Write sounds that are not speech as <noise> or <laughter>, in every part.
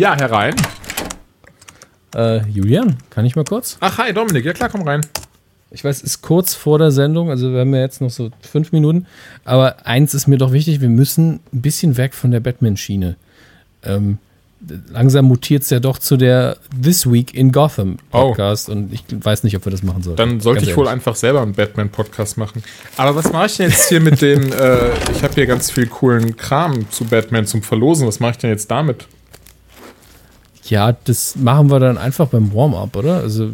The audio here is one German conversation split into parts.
Ja, herein. Äh, Julian, kann ich mal kurz? Ach, hi, Dominik. Ja, klar, komm rein. Ich weiß, es ist kurz vor der Sendung, also wir haben ja jetzt noch so fünf Minuten. Aber eins ist mir doch wichtig, wir müssen ein bisschen weg von der Batman-Schiene. Ähm, langsam mutiert es ja doch zu der This Week in Gotham Podcast oh. und ich weiß nicht, ob wir das machen sollen. Dann sollte ich wohl einfach selber einen Batman-Podcast machen. Aber was mache ich denn jetzt hier mit den, äh, ich habe hier ganz viel coolen Kram zu Batman zum Verlosen. Was mache ich denn jetzt damit? Ja, das machen wir dann einfach beim Warm-up, oder? Also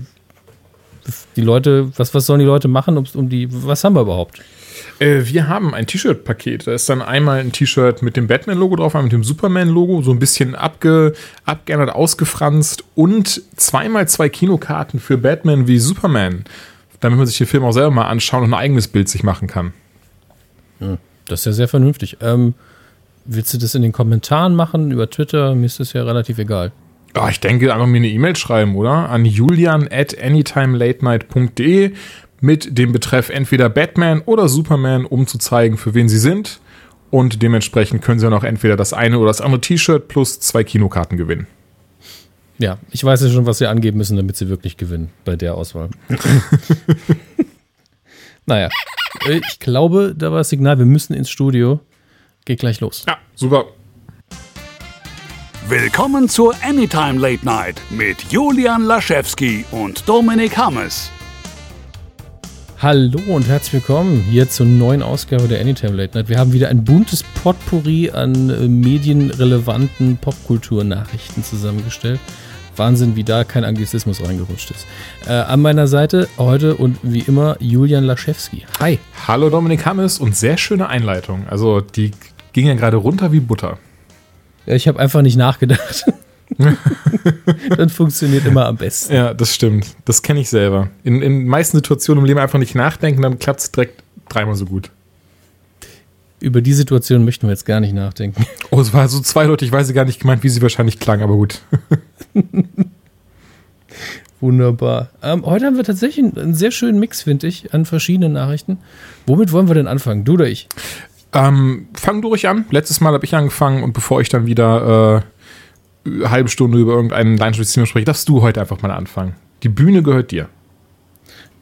die Leute, was, was sollen die Leute machen, um die, was haben wir überhaupt? Äh, wir haben ein T-Shirt-Paket. Da ist dann einmal ein T-Shirt mit dem Batman-Logo drauf, mit dem Superman-Logo, so ein bisschen abge, abgeändert, ausgefranst und zweimal zwei Kinokarten für Batman wie Superman, damit man sich den Film auch selber mal anschauen und ein eigenes Bild sich machen kann. Hm, das ist ja sehr vernünftig. Ähm, willst du das in den Kommentaren machen, über Twitter? Mir ist das ja relativ egal. Oh, ich denke, einfach mir eine E-Mail schreiben, oder? An julian at anytimelatenight.de mit dem Betreff entweder Batman oder Superman, um zu zeigen, für wen sie sind. Und dementsprechend können sie dann auch entweder das eine oder das andere T-Shirt plus zwei Kinokarten gewinnen. Ja, ich weiß ja schon, was sie angeben müssen, damit sie wirklich gewinnen bei der Auswahl. <laughs> naja, ich glaube, da war das Signal, wir müssen ins Studio. Geht gleich los. Ja, super. Willkommen zur Anytime Late Night mit Julian Laschewski und Dominik Hammes. Hallo und herzlich willkommen hier zur neuen Ausgabe der Anytime Late Night. Wir haben wieder ein buntes Potpourri an äh, medienrelevanten Popkulturnachrichten zusammengestellt. Wahnsinn, wie da kein Anglizismus reingerutscht ist. Äh, an meiner Seite heute und wie immer Julian Laschewski. Hi. Hallo Dominik Hammes und sehr schöne Einleitung. Also die ging ja gerade runter wie Butter. Ja, ich habe einfach nicht nachgedacht. <laughs> Dann funktioniert immer am besten. Ja, das stimmt. Das kenne ich selber. In, den meisten Situationen im Leben einfach nicht nachdenken, dann klappt es direkt dreimal so gut. Über die Situation möchten wir jetzt gar nicht nachdenken. Oh, es war so zweideutig, ich weiß gar nicht gemeint, wie sie wahrscheinlich klang, aber gut. <laughs> Wunderbar. Ähm, heute haben wir tatsächlich einen sehr schönen Mix, finde ich, an verschiedenen Nachrichten. Womit wollen wir denn anfangen? Du oder ich? Ähm, fang du ruhig an. Letztes Mal habe ich angefangen und bevor ich dann wieder äh, eine halbe Stunde über irgendein Leinschaftsthema spreche, darfst du heute einfach mal anfangen. Die Bühne gehört dir.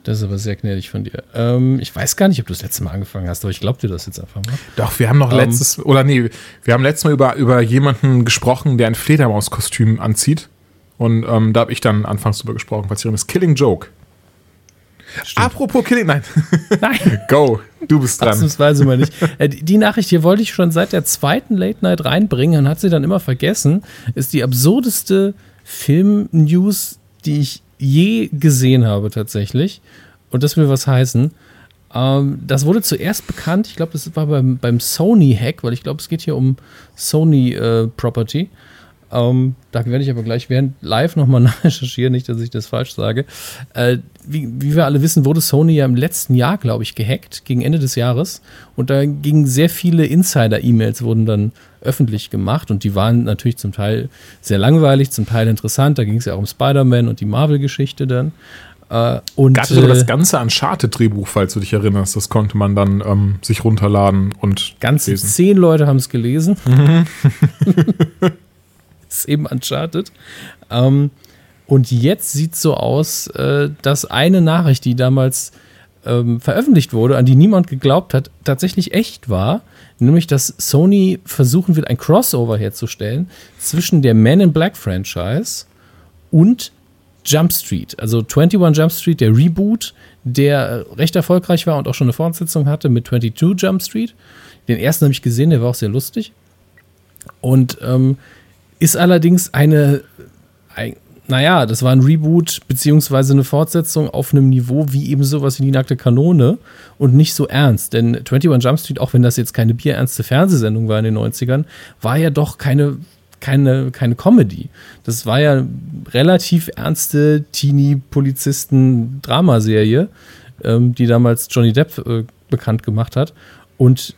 Das ist aber sehr gnädig von dir. Ähm, ich weiß gar nicht, ob du das letzte Mal angefangen hast, aber ich glaube dir das jetzt einfach mal. Doch, wir haben noch ähm, letztes, oder nee, wir haben letztes Mal über, über jemanden gesprochen, der ein Fledermauskostüm anzieht. Und ähm, da habe ich dann anfangs drüber gesprochen, was hier ist Killing Joke. Stimmt. Apropos Killing, nein. <laughs> Nein. Go, du bist dran. Ausnahmsweise mal nicht. Äh, die Nachricht hier wollte ich schon seit der zweiten Late Night reinbringen und hat sie dann immer vergessen. Ist die absurdeste Film-News, die ich je gesehen habe, tatsächlich. Und das will was heißen. Ähm, das wurde zuerst bekannt, ich glaube, das war beim, beim Sony-Hack, weil ich glaube, es geht hier um Sony-Property. Äh, ähm, da werde ich aber gleich während live nochmal <laughs> nachrecherchieren, nicht, dass ich das falsch sage. Äh, wie, wie, wir alle wissen, wurde Sony ja im letzten Jahr, glaube ich, gehackt, gegen Ende des Jahres. Und da gingen sehr viele Insider-E-Mails, wurden dann öffentlich gemacht. Und die waren natürlich zum Teil sehr langweilig, zum Teil interessant. Da ging es ja auch um Spider-Man und die Marvel-Geschichte dann. Äh, und, Gab sogar äh, das ganze Uncharted-Drehbuch, falls du dich erinnerst. Das konnte man dann ähm, sich runterladen und. Ganze lesen. zehn Leute haben es gelesen. Mhm. <laughs> <laughs> ist eben Uncharted. Ähm, und jetzt sieht es so aus, äh, dass eine Nachricht, die damals ähm, veröffentlicht wurde, an die niemand geglaubt hat, tatsächlich echt war. Nämlich, dass Sony versuchen wird, ein Crossover herzustellen zwischen der Man in Black Franchise und Jump Street. Also 21 Jump Street, der Reboot, der recht erfolgreich war und auch schon eine Fortsetzung hatte mit 22 Jump Street. Den ersten habe ich gesehen, der war auch sehr lustig. Und ähm, ist allerdings eine, ein, naja, das war ein Reboot beziehungsweise eine Fortsetzung auf einem Niveau wie eben sowas wie die nackte Kanone und nicht so ernst. Denn 21 Jump Street, auch wenn das jetzt keine bierernste Fernsehsendung war in den 90ern, war ja doch keine, keine, keine Comedy. Das war ja relativ ernste Teenie-Polizisten-Dramaserie, ähm, die damals Johnny Depp äh, bekannt gemacht hat. Und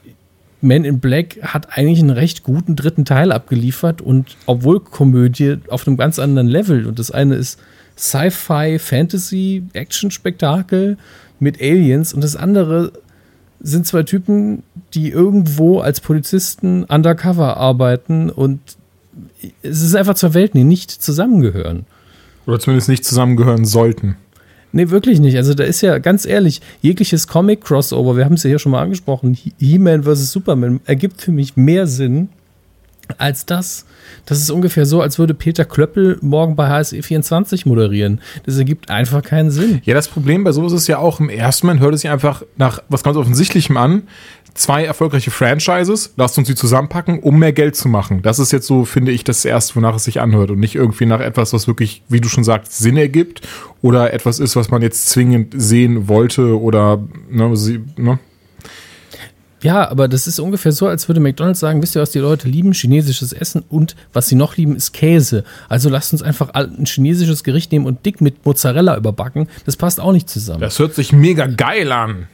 man in Black hat eigentlich einen recht guten dritten Teil abgeliefert und obwohl Komödie auf einem ganz anderen Level und das eine ist Sci-Fi, Fantasy, Action-Spektakel mit Aliens und das andere sind zwei Typen, die irgendwo als Polizisten undercover arbeiten und es ist einfach zur Welt, die nicht zusammengehören. Oder zumindest nicht zusammengehören sollten. Nee, wirklich nicht. Also da ist ja ganz ehrlich, jegliches Comic-Crossover, wir haben es ja hier schon mal angesprochen, He-Man vs. Superman, ergibt für mich mehr Sinn als das. Das ist ungefähr so, als würde Peter Klöppel morgen bei HSE 24 moderieren. Das ergibt einfach keinen Sinn. Ja, das Problem bei sowas ist ja auch, im ersten Moment hört es sich einfach nach was ganz Offensichtlichem an. Zwei erfolgreiche Franchises, lasst uns sie zusammenpacken, um mehr Geld zu machen. Das ist jetzt so, finde ich, das Erste, wonach es sich anhört und nicht irgendwie nach etwas, was wirklich, wie du schon sagst, Sinn ergibt oder etwas ist, was man jetzt zwingend sehen wollte oder, ne, sie, ne? Ja, aber das ist ungefähr so, als würde McDonald's sagen, wisst ihr, was die Leute lieben? Chinesisches Essen und was sie noch lieben, ist Käse. Also lasst uns einfach ein chinesisches Gericht nehmen und dick mit Mozzarella überbacken. Das passt auch nicht zusammen. Das hört sich mega geil an.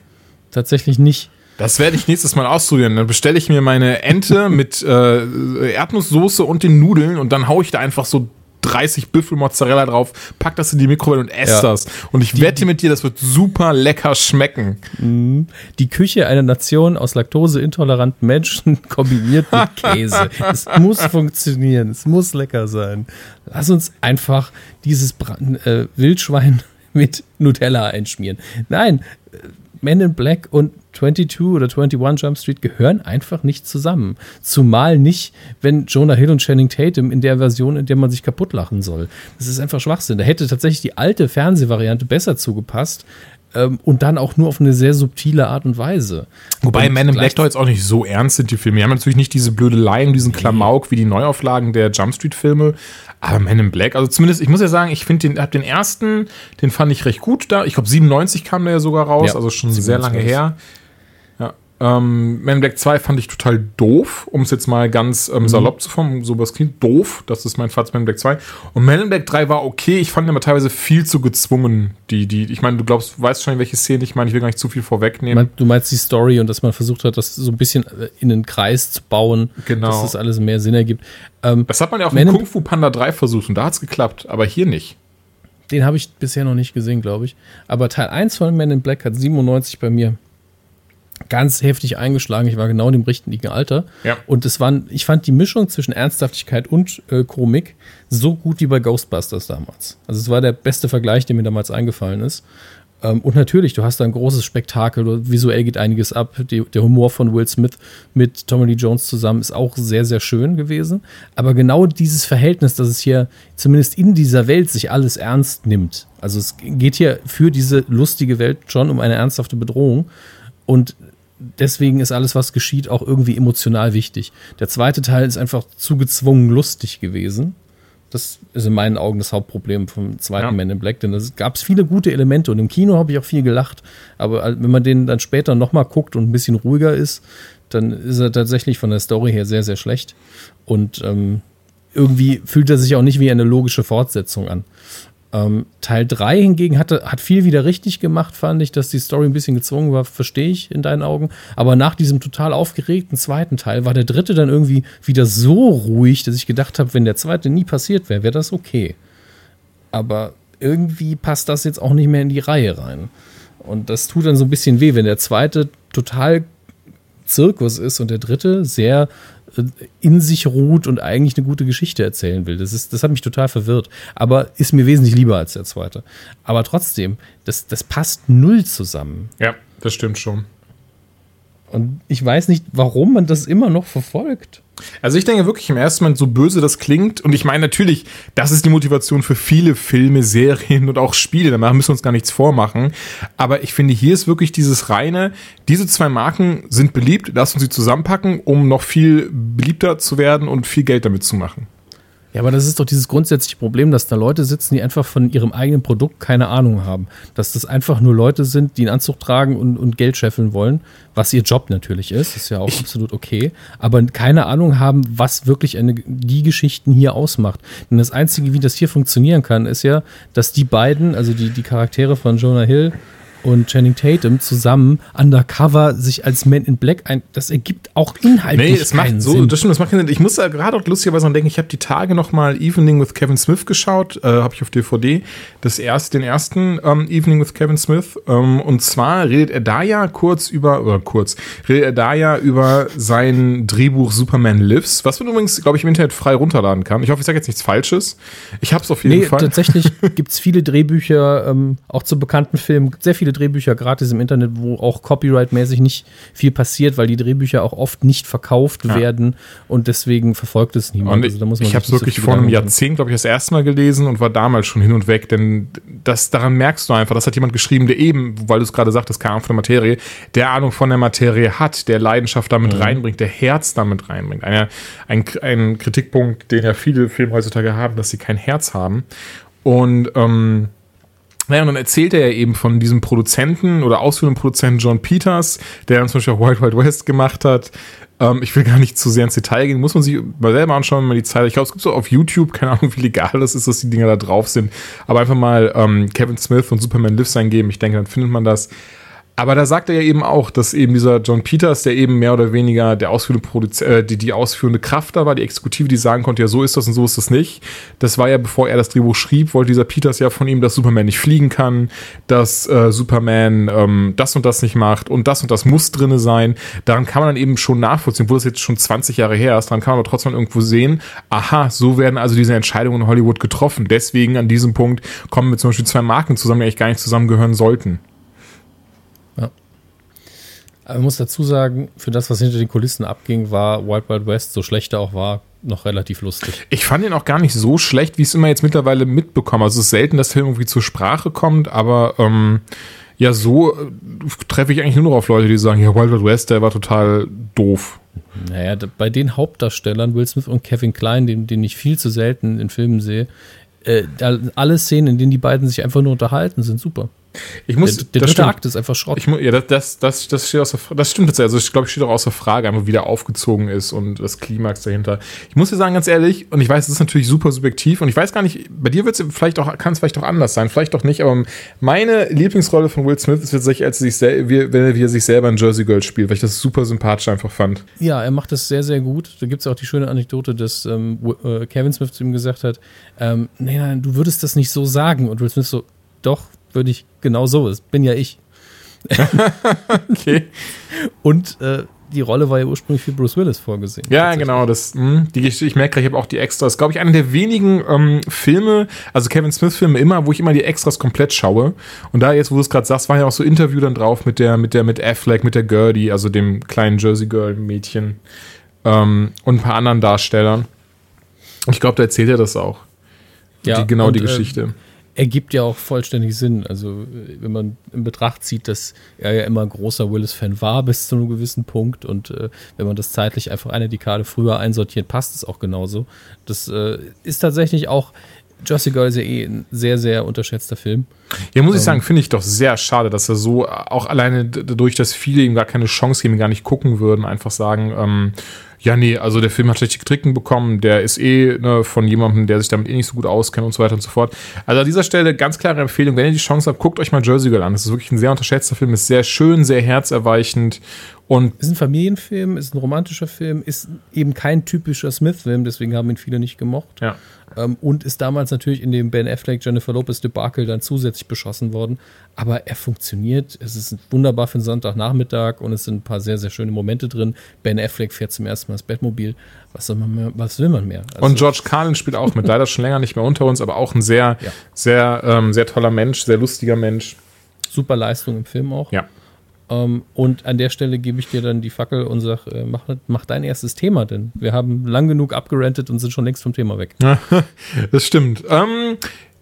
Tatsächlich nicht. Das werde ich nächstes Mal ausprobieren. Dann bestelle ich mir meine Ente <laughs> mit äh, Erdnusssoße und den Nudeln und dann haue ich da einfach so 30 Büffel Mozzarella drauf, pack das in die Mikrowelle und esse ja. das. Und ich wette mit dir, das wird super lecker schmecken. Mhm. Die Küche einer Nation aus laktoseintoleranten Menschen <laughs> kombiniert mit <laughs> Käse. es muss funktionieren, es muss lecker sein. Lass uns einfach dieses Brand, äh, Wildschwein mit Nutella einschmieren. Nein, äh, Men in Black und 22 oder 21 Jump Street gehören einfach nicht zusammen. Zumal nicht, wenn Jonah Hill und Channing Tatum in der Version, in der man sich kaputt lachen soll. Das ist einfach Schwachsinn. Da hätte tatsächlich die alte Fernsehvariante besser zugepasst. Ähm, und dann auch nur auf eine sehr subtile Art und Weise. Wobei und Men in Black doch jetzt auch nicht so ernst sind, die Filme. Die haben natürlich nicht diese Blödeleien, diesen Klamauk wie die Neuauflagen der Jump Street-Filme. Aber Men in Black, also zumindest, ich muss ja sagen, ich finde den, hab den ersten, den fand ich recht gut da. Ich glaube, 97 kam der ja sogar raus, ja, also schon 97. sehr lange her. Ähm, Man in Black 2 fand ich total doof, um es jetzt mal ganz ähm, mhm. salopp zu formen, so was klingt doof, das ist mein Fazit Man in Black 2. Und Man in Black 3 war okay, ich fand ihn aber teilweise viel zu gezwungen, die, die, ich meine, du glaubst, weißt schon, welche Szene ich meine, ich will gar nicht zu viel vorwegnehmen. Du meinst die Story und dass man versucht hat, das so ein bisschen äh, in einen Kreis zu bauen, genau. dass das alles mehr Sinn ergibt. Ähm, das hat man ja auch Man in Kung Fu Panda 3 versucht und da hat es geklappt, aber hier nicht. Den habe ich bisher noch nicht gesehen, glaube ich. Aber Teil 1 von Man in Black hat 97 bei mir ganz heftig eingeschlagen. Ich war genau in dem richtigen Alter. Ja. Und es waren, ich fand die Mischung zwischen Ernsthaftigkeit und äh, Komik so gut wie bei Ghostbusters damals. Also es war der beste Vergleich, der mir damals eingefallen ist. Ähm, und natürlich, du hast da ein großes Spektakel, visuell geht einiges ab. Die, der Humor von Will Smith mit Tommy Lee Jones zusammen ist auch sehr, sehr schön gewesen. Aber genau dieses Verhältnis, dass es hier zumindest in dieser Welt sich alles ernst nimmt. Also es geht hier für diese lustige Welt schon um eine ernsthafte Bedrohung. Und deswegen ist alles, was geschieht, auch irgendwie emotional wichtig. Der zweite Teil ist einfach zu gezwungen lustig gewesen. Das ist in meinen Augen das Hauptproblem vom zweiten ja. Man in Black, denn es gab viele gute Elemente und im Kino habe ich auch viel gelacht. Aber wenn man den dann später nochmal guckt und ein bisschen ruhiger ist, dann ist er tatsächlich von der Story her sehr, sehr schlecht. Und ähm, irgendwie fühlt er sich auch nicht wie eine logische Fortsetzung an. Ähm, Teil 3 hingegen hatte, hat viel wieder richtig gemacht, fand ich, dass die Story ein bisschen gezwungen war, verstehe ich in deinen Augen. Aber nach diesem total aufgeregten zweiten Teil war der dritte dann irgendwie wieder so ruhig, dass ich gedacht habe, wenn der zweite nie passiert wäre, wäre das okay. Aber irgendwie passt das jetzt auch nicht mehr in die Reihe rein. Und das tut dann so ein bisschen weh, wenn der zweite total Zirkus ist und der dritte sehr in sich ruht und eigentlich eine gute Geschichte erzählen will. Das, ist, das hat mich total verwirrt. Aber ist mir wesentlich lieber als der zweite. Aber trotzdem, das, das passt null zusammen. Ja, das stimmt schon. Und ich weiß nicht, warum man das immer noch verfolgt. Also ich denke wirklich im ersten Moment, so böse das klingt, und ich meine natürlich, das ist die Motivation für viele Filme, Serien und auch Spiele, danach müssen wir uns gar nichts vormachen. Aber ich finde, hier ist wirklich dieses reine, diese zwei Marken sind beliebt, lass uns sie zusammenpacken, um noch viel beliebter zu werden und viel Geld damit zu machen. Ja, aber das ist doch dieses grundsätzliche Problem, dass da Leute sitzen, die einfach von ihrem eigenen Produkt keine Ahnung haben. Dass das einfach nur Leute sind, die einen Anzug tragen und, und Geld scheffeln wollen, was ihr Job natürlich ist, ist ja auch absolut okay, aber keine Ahnung haben, was wirklich eine, die Geschichten hier ausmacht. Denn das Einzige, wie das hier funktionieren kann, ist ja, dass die beiden, also die, die Charaktere von Jonah Hill und Channing Tatum zusammen undercover sich als Man in Black ein. Das ergibt auch inhaltlich Nee, es macht so, Sinn. das stimmt, das macht keinen Sinn. Ich muss da gerade auch lustigerweise dran denken, ich habe die Tage noch mal Evening with Kevin Smith geschaut, äh, habe ich auf DVD, das erst, den ersten ähm, Evening with Kevin Smith. Ähm, und zwar redet er da ja kurz über, oder kurz, redet er da ja über sein Drehbuch Superman Lives, was man übrigens, glaube ich, im Internet frei runterladen kann. Ich hoffe, ich sage jetzt nichts Falsches. Ich habe es auf jeden Nee, Fall. tatsächlich <laughs> gibt's viele Drehbücher, ähm, auch zu bekannten Filmen, sehr viele Drehbücher gratis im Internet, wo auch copyright-mäßig nicht viel passiert, weil die Drehbücher auch oft nicht verkauft werden und deswegen verfolgt es niemand. Also ich habe es so wirklich viel vor einem. Jahrzehnt, glaube ich, das erste Mal gelesen und war damals schon hin und weg, denn das daran merkst du einfach, das hat jemand geschrieben, der eben, weil du es gerade sagtest, keine Ahnung von der Materie, der Ahnung von der Materie hat, der Leidenschaft damit reinbringt, der Herz damit reinbringt. Eine, ein, ein Kritikpunkt, den ja viele Filme heutzutage haben, dass sie kein Herz haben. Und ähm, naja, und dann erzählt er ja eben von diesem Produzenten oder ausführenden Produzenten John Peters, der dann zum Beispiel auch Wild Wild West gemacht hat. Ähm, ich will gar nicht zu sehr ins Detail gehen, muss man sich mal selber anschauen, wenn man die Zeit. Ich glaube, es gibt so auf YouTube, keine Ahnung, wie legal das ist, dass die Dinger da drauf sind. Aber einfach mal ähm, Kevin Smith und Superman Lives eingeben. Ich denke, dann findet man das. Aber da sagt er ja eben auch, dass eben dieser John Peters, der eben mehr oder weniger der ausführende Produz äh, die, die ausführende Kraft da war, die Exekutive, die sagen konnte, ja, so ist das und so ist das nicht. Das war ja, bevor er das Drehbuch schrieb, wollte dieser Peters ja von ihm, dass Superman nicht fliegen kann, dass äh, Superman ähm, das und das nicht macht und das und das muss drinne sein. Daran kann man dann eben schon nachvollziehen, obwohl das jetzt schon 20 Jahre her ist, daran kann man aber trotzdem irgendwo sehen, aha, so werden also diese Entscheidungen in Hollywood getroffen. Deswegen an diesem Punkt kommen wir zum Beispiel zwei Marken zusammen, die eigentlich gar nicht zusammengehören sollten. Man muss dazu sagen, für das, was hinter den Kulissen abging, war Wild Wild West, so schlecht er auch war, noch relativ lustig. Ich fand ihn auch gar nicht so schlecht, wie ich es immer jetzt mittlerweile mitbekomme. Also es ist selten, dass der Film irgendwie zur Sprache kommt, aber ähm, ja, so äh, treffe ich eigentlich nur noch auf Leute, die sagen, ja, Wild Wild West, der war total doof. Naja, bei den Hauptdarstellern, Will Smith und Kevin Klein, den, den ich viel zu selten in Filmen sehe, äh, alle Szenen, in denen die beiden sich einfach nur unterhalten, sind super. Ich Der, muss, der das dritte stimmt. Akt ist einfach Schrott. Ich ja, das, das, das, das steht außer Das stimmt tatsächlich. Also ich glaube, es steht auch außer Frage, einfach wie der aufgezogen ist und das Klimax dahinter. Ich muss dir sagen, ganz ehrlich, und ich weiß, es ist natürlich super subjektiv und ich weiß gar nicht, bei dir wird es vielleicht auch, kann es vielleicht auch anders sein, vielleicht auch nicht, aber meine Lieblingsrolle von Will Smith ist tatsächlich, als er sich wie, wenn er, wie er sich selber in Jersey Girl spielt, weil ich das super sympathisch einfach fand. Ja, er macht das sehr, sehr gut. Da gibt es auch die schöne Anekdote, dass ähm, äh, Kevin Smith zu ihm gesagt hat, ähm, nein, nein, du würdest das nicht so sagen. Und Will Smith so, doch, würde ich genau so. Das bin ja ich. <laughs> Okay. Und äh, die Rolle war ja ursprünglich für Bruce Willis vorgesehen. Ja, genau, das, mh, die Geschichte, ich merke, ich habe auch die Extras. Glaube ich, einer der wenigen ähm, Filme, also Kevin Smith-Filme immer, wo ich immer die Extras komplett schaue. Und da jetzt, wo du es gerade sagst, war ja auch so Interview dann drauf mit der, mit der, mit Affleck, mit der Gertie, also dem kleinen Jersey Girl-Mädchen ähm, und ein paar anderen Darstellern. Ich glaube, da erzählt er das auch. Ja, die, genau und, die äh, Geschichte. Ergibt ja auch vollständig Sinn. Also, wenn man in Betracht zieht, dass er ja immer ein großer Willis-Fan war bis zu einem gewissen Punkt und äh, wenn man das zeitlich einfach eine Dekade früher einsortiert, passt es auch genauso. Das äh, ist tatsächlich auch. Jersey Girl ist ja eh ein sehr, sehr unterschätzter Film. Ja, muss ich sagen, finde ich doch sehr schade, dass er so, auch alleine dadurch, dass viele ihm gar keine Chance geben, gar nicht gucken würden, einfach sagen, ähm, ja, nee, also der Film hat schlechte Kritiken bekommen, der ist eh ne, von jemandem, der sich damit eh nicht so gut auskennt und so weiter und so fort. Also an dieser Stelle ganz klare Empfehlung, wenn ihr die Chance habt, guckt euch mal Jersey Girl an. Das ist wirklich ein sehr unterschätzter Film, ist sehr schön, sehr herzerweichend und Ist ein Familienfilm, ist ein romantischer Film, ist eben kein typischer Smith-Film, deswegen haben ihn viele nicht gemocht. ja. Ähm, und ist damals natürlich in dem Ben Affleck, Jennifer Lopez Debakel dann zusätzlich beschossen worden. Aber er funktioniert. Es ist wunderbar für einen Sonntagnachmittag und es sind ein paar sehr, sehr schöne Momente drin. Ben Affleck fährt zum ersten Mal das Bettmobil. Was, soll man mehr, was will man mehr? Also, Und George Carlin spielt auch mit, leider schon länger nicht mehr unter uns, aber auch ein sehr, Ja. sehr, ähm, sehr toller Mensch, sehr lustiger Mensch. super Leistung im Film auch. Ja. Ähm, und an der Stelle gebe ich dir dann die Fackel und sag, äh, mach, mach dein erstes Thema, denn wir haben lang genug abgerantet und sind schon längst vom Thema weg. <laughs> Das stimmt. Ähm,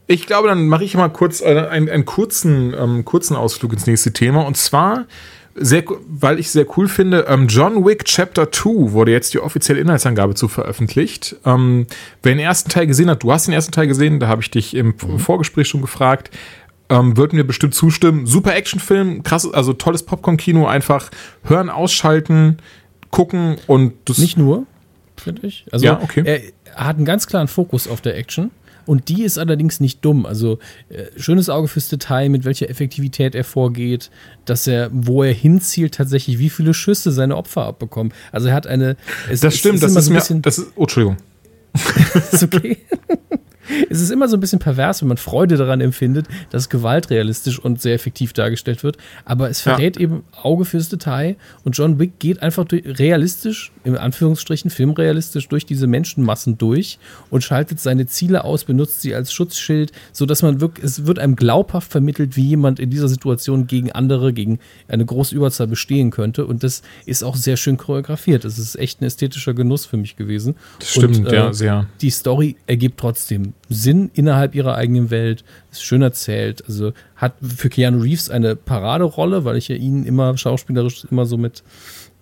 ich glaube, dann mache ich mal kurz äh, einen, einen kurzen, ähm, kurzen Ausflug ins nächste Thema. Und zwar, sehr, weil ich sehr cool finde, ähm, John Wick Chapter 2 wurde jetzt die offizielle Inhaltsangabe zu veröffentlicht. Ähm, wer den ersten Teil gesehen hat, du hast den ersten Teil gesehen, da habe ich dich im Vorgespräch schon gefragt. Ähm, würden wir bestimmt zustimmen. Super Actionfilm, krass, also tolles Popcorn-Kino, einfach hören, ausschalten, gucken und das Nicht nur, finde ich. Also Ja, okay. er, hat einen ganz klaren Fokus auf der Action Und die ist allerdings nicht dumm. Also äh, schönes Auge fürs Detail, mit welcher Effektivität er vorgeht, dass er, wo er hinzielt, tatsächlich, wie viele Schüsse seine Opfer abbekommen. Also er hat eine. Es, das stimmt, das ist, so mir. Das ist, oh, Entschuldigung. <laughs> ist okay. <laughs> es ist immer so ein bisschen pervers, wenn man Freude daran empfindet, dass Gewalt realistisch und sehr effektiv dargestellt wird. Aber es verrät ja. eben Auge fürs Detail und John Wick geht einfach realistisch, in Anführungsstrichen filmrealistisch, durch diese Menschenmassen durch und schaltet seine Ziele aus, benutzt sie als Schutzschild, sodass man wirklich, es wird einem glaubhaft vermittelt, wie jemand in dieser Situation gegen andere, gegen eine große Überzahl bestehen könnte. Und das ist auch sehr schön choreografiert. Das ist echt ein ästhetischer Genuss für mich gewesen. Das stimmt, und, äh, ja, sehr. Die Story ergibt trotzdem Sinn innerhalb ihrer eigenen Welt, ist schön erzählt. Also hat für Keanu Reeves eine Paraderolle, weil ich ja ihn immer schauspielerisch immer so mit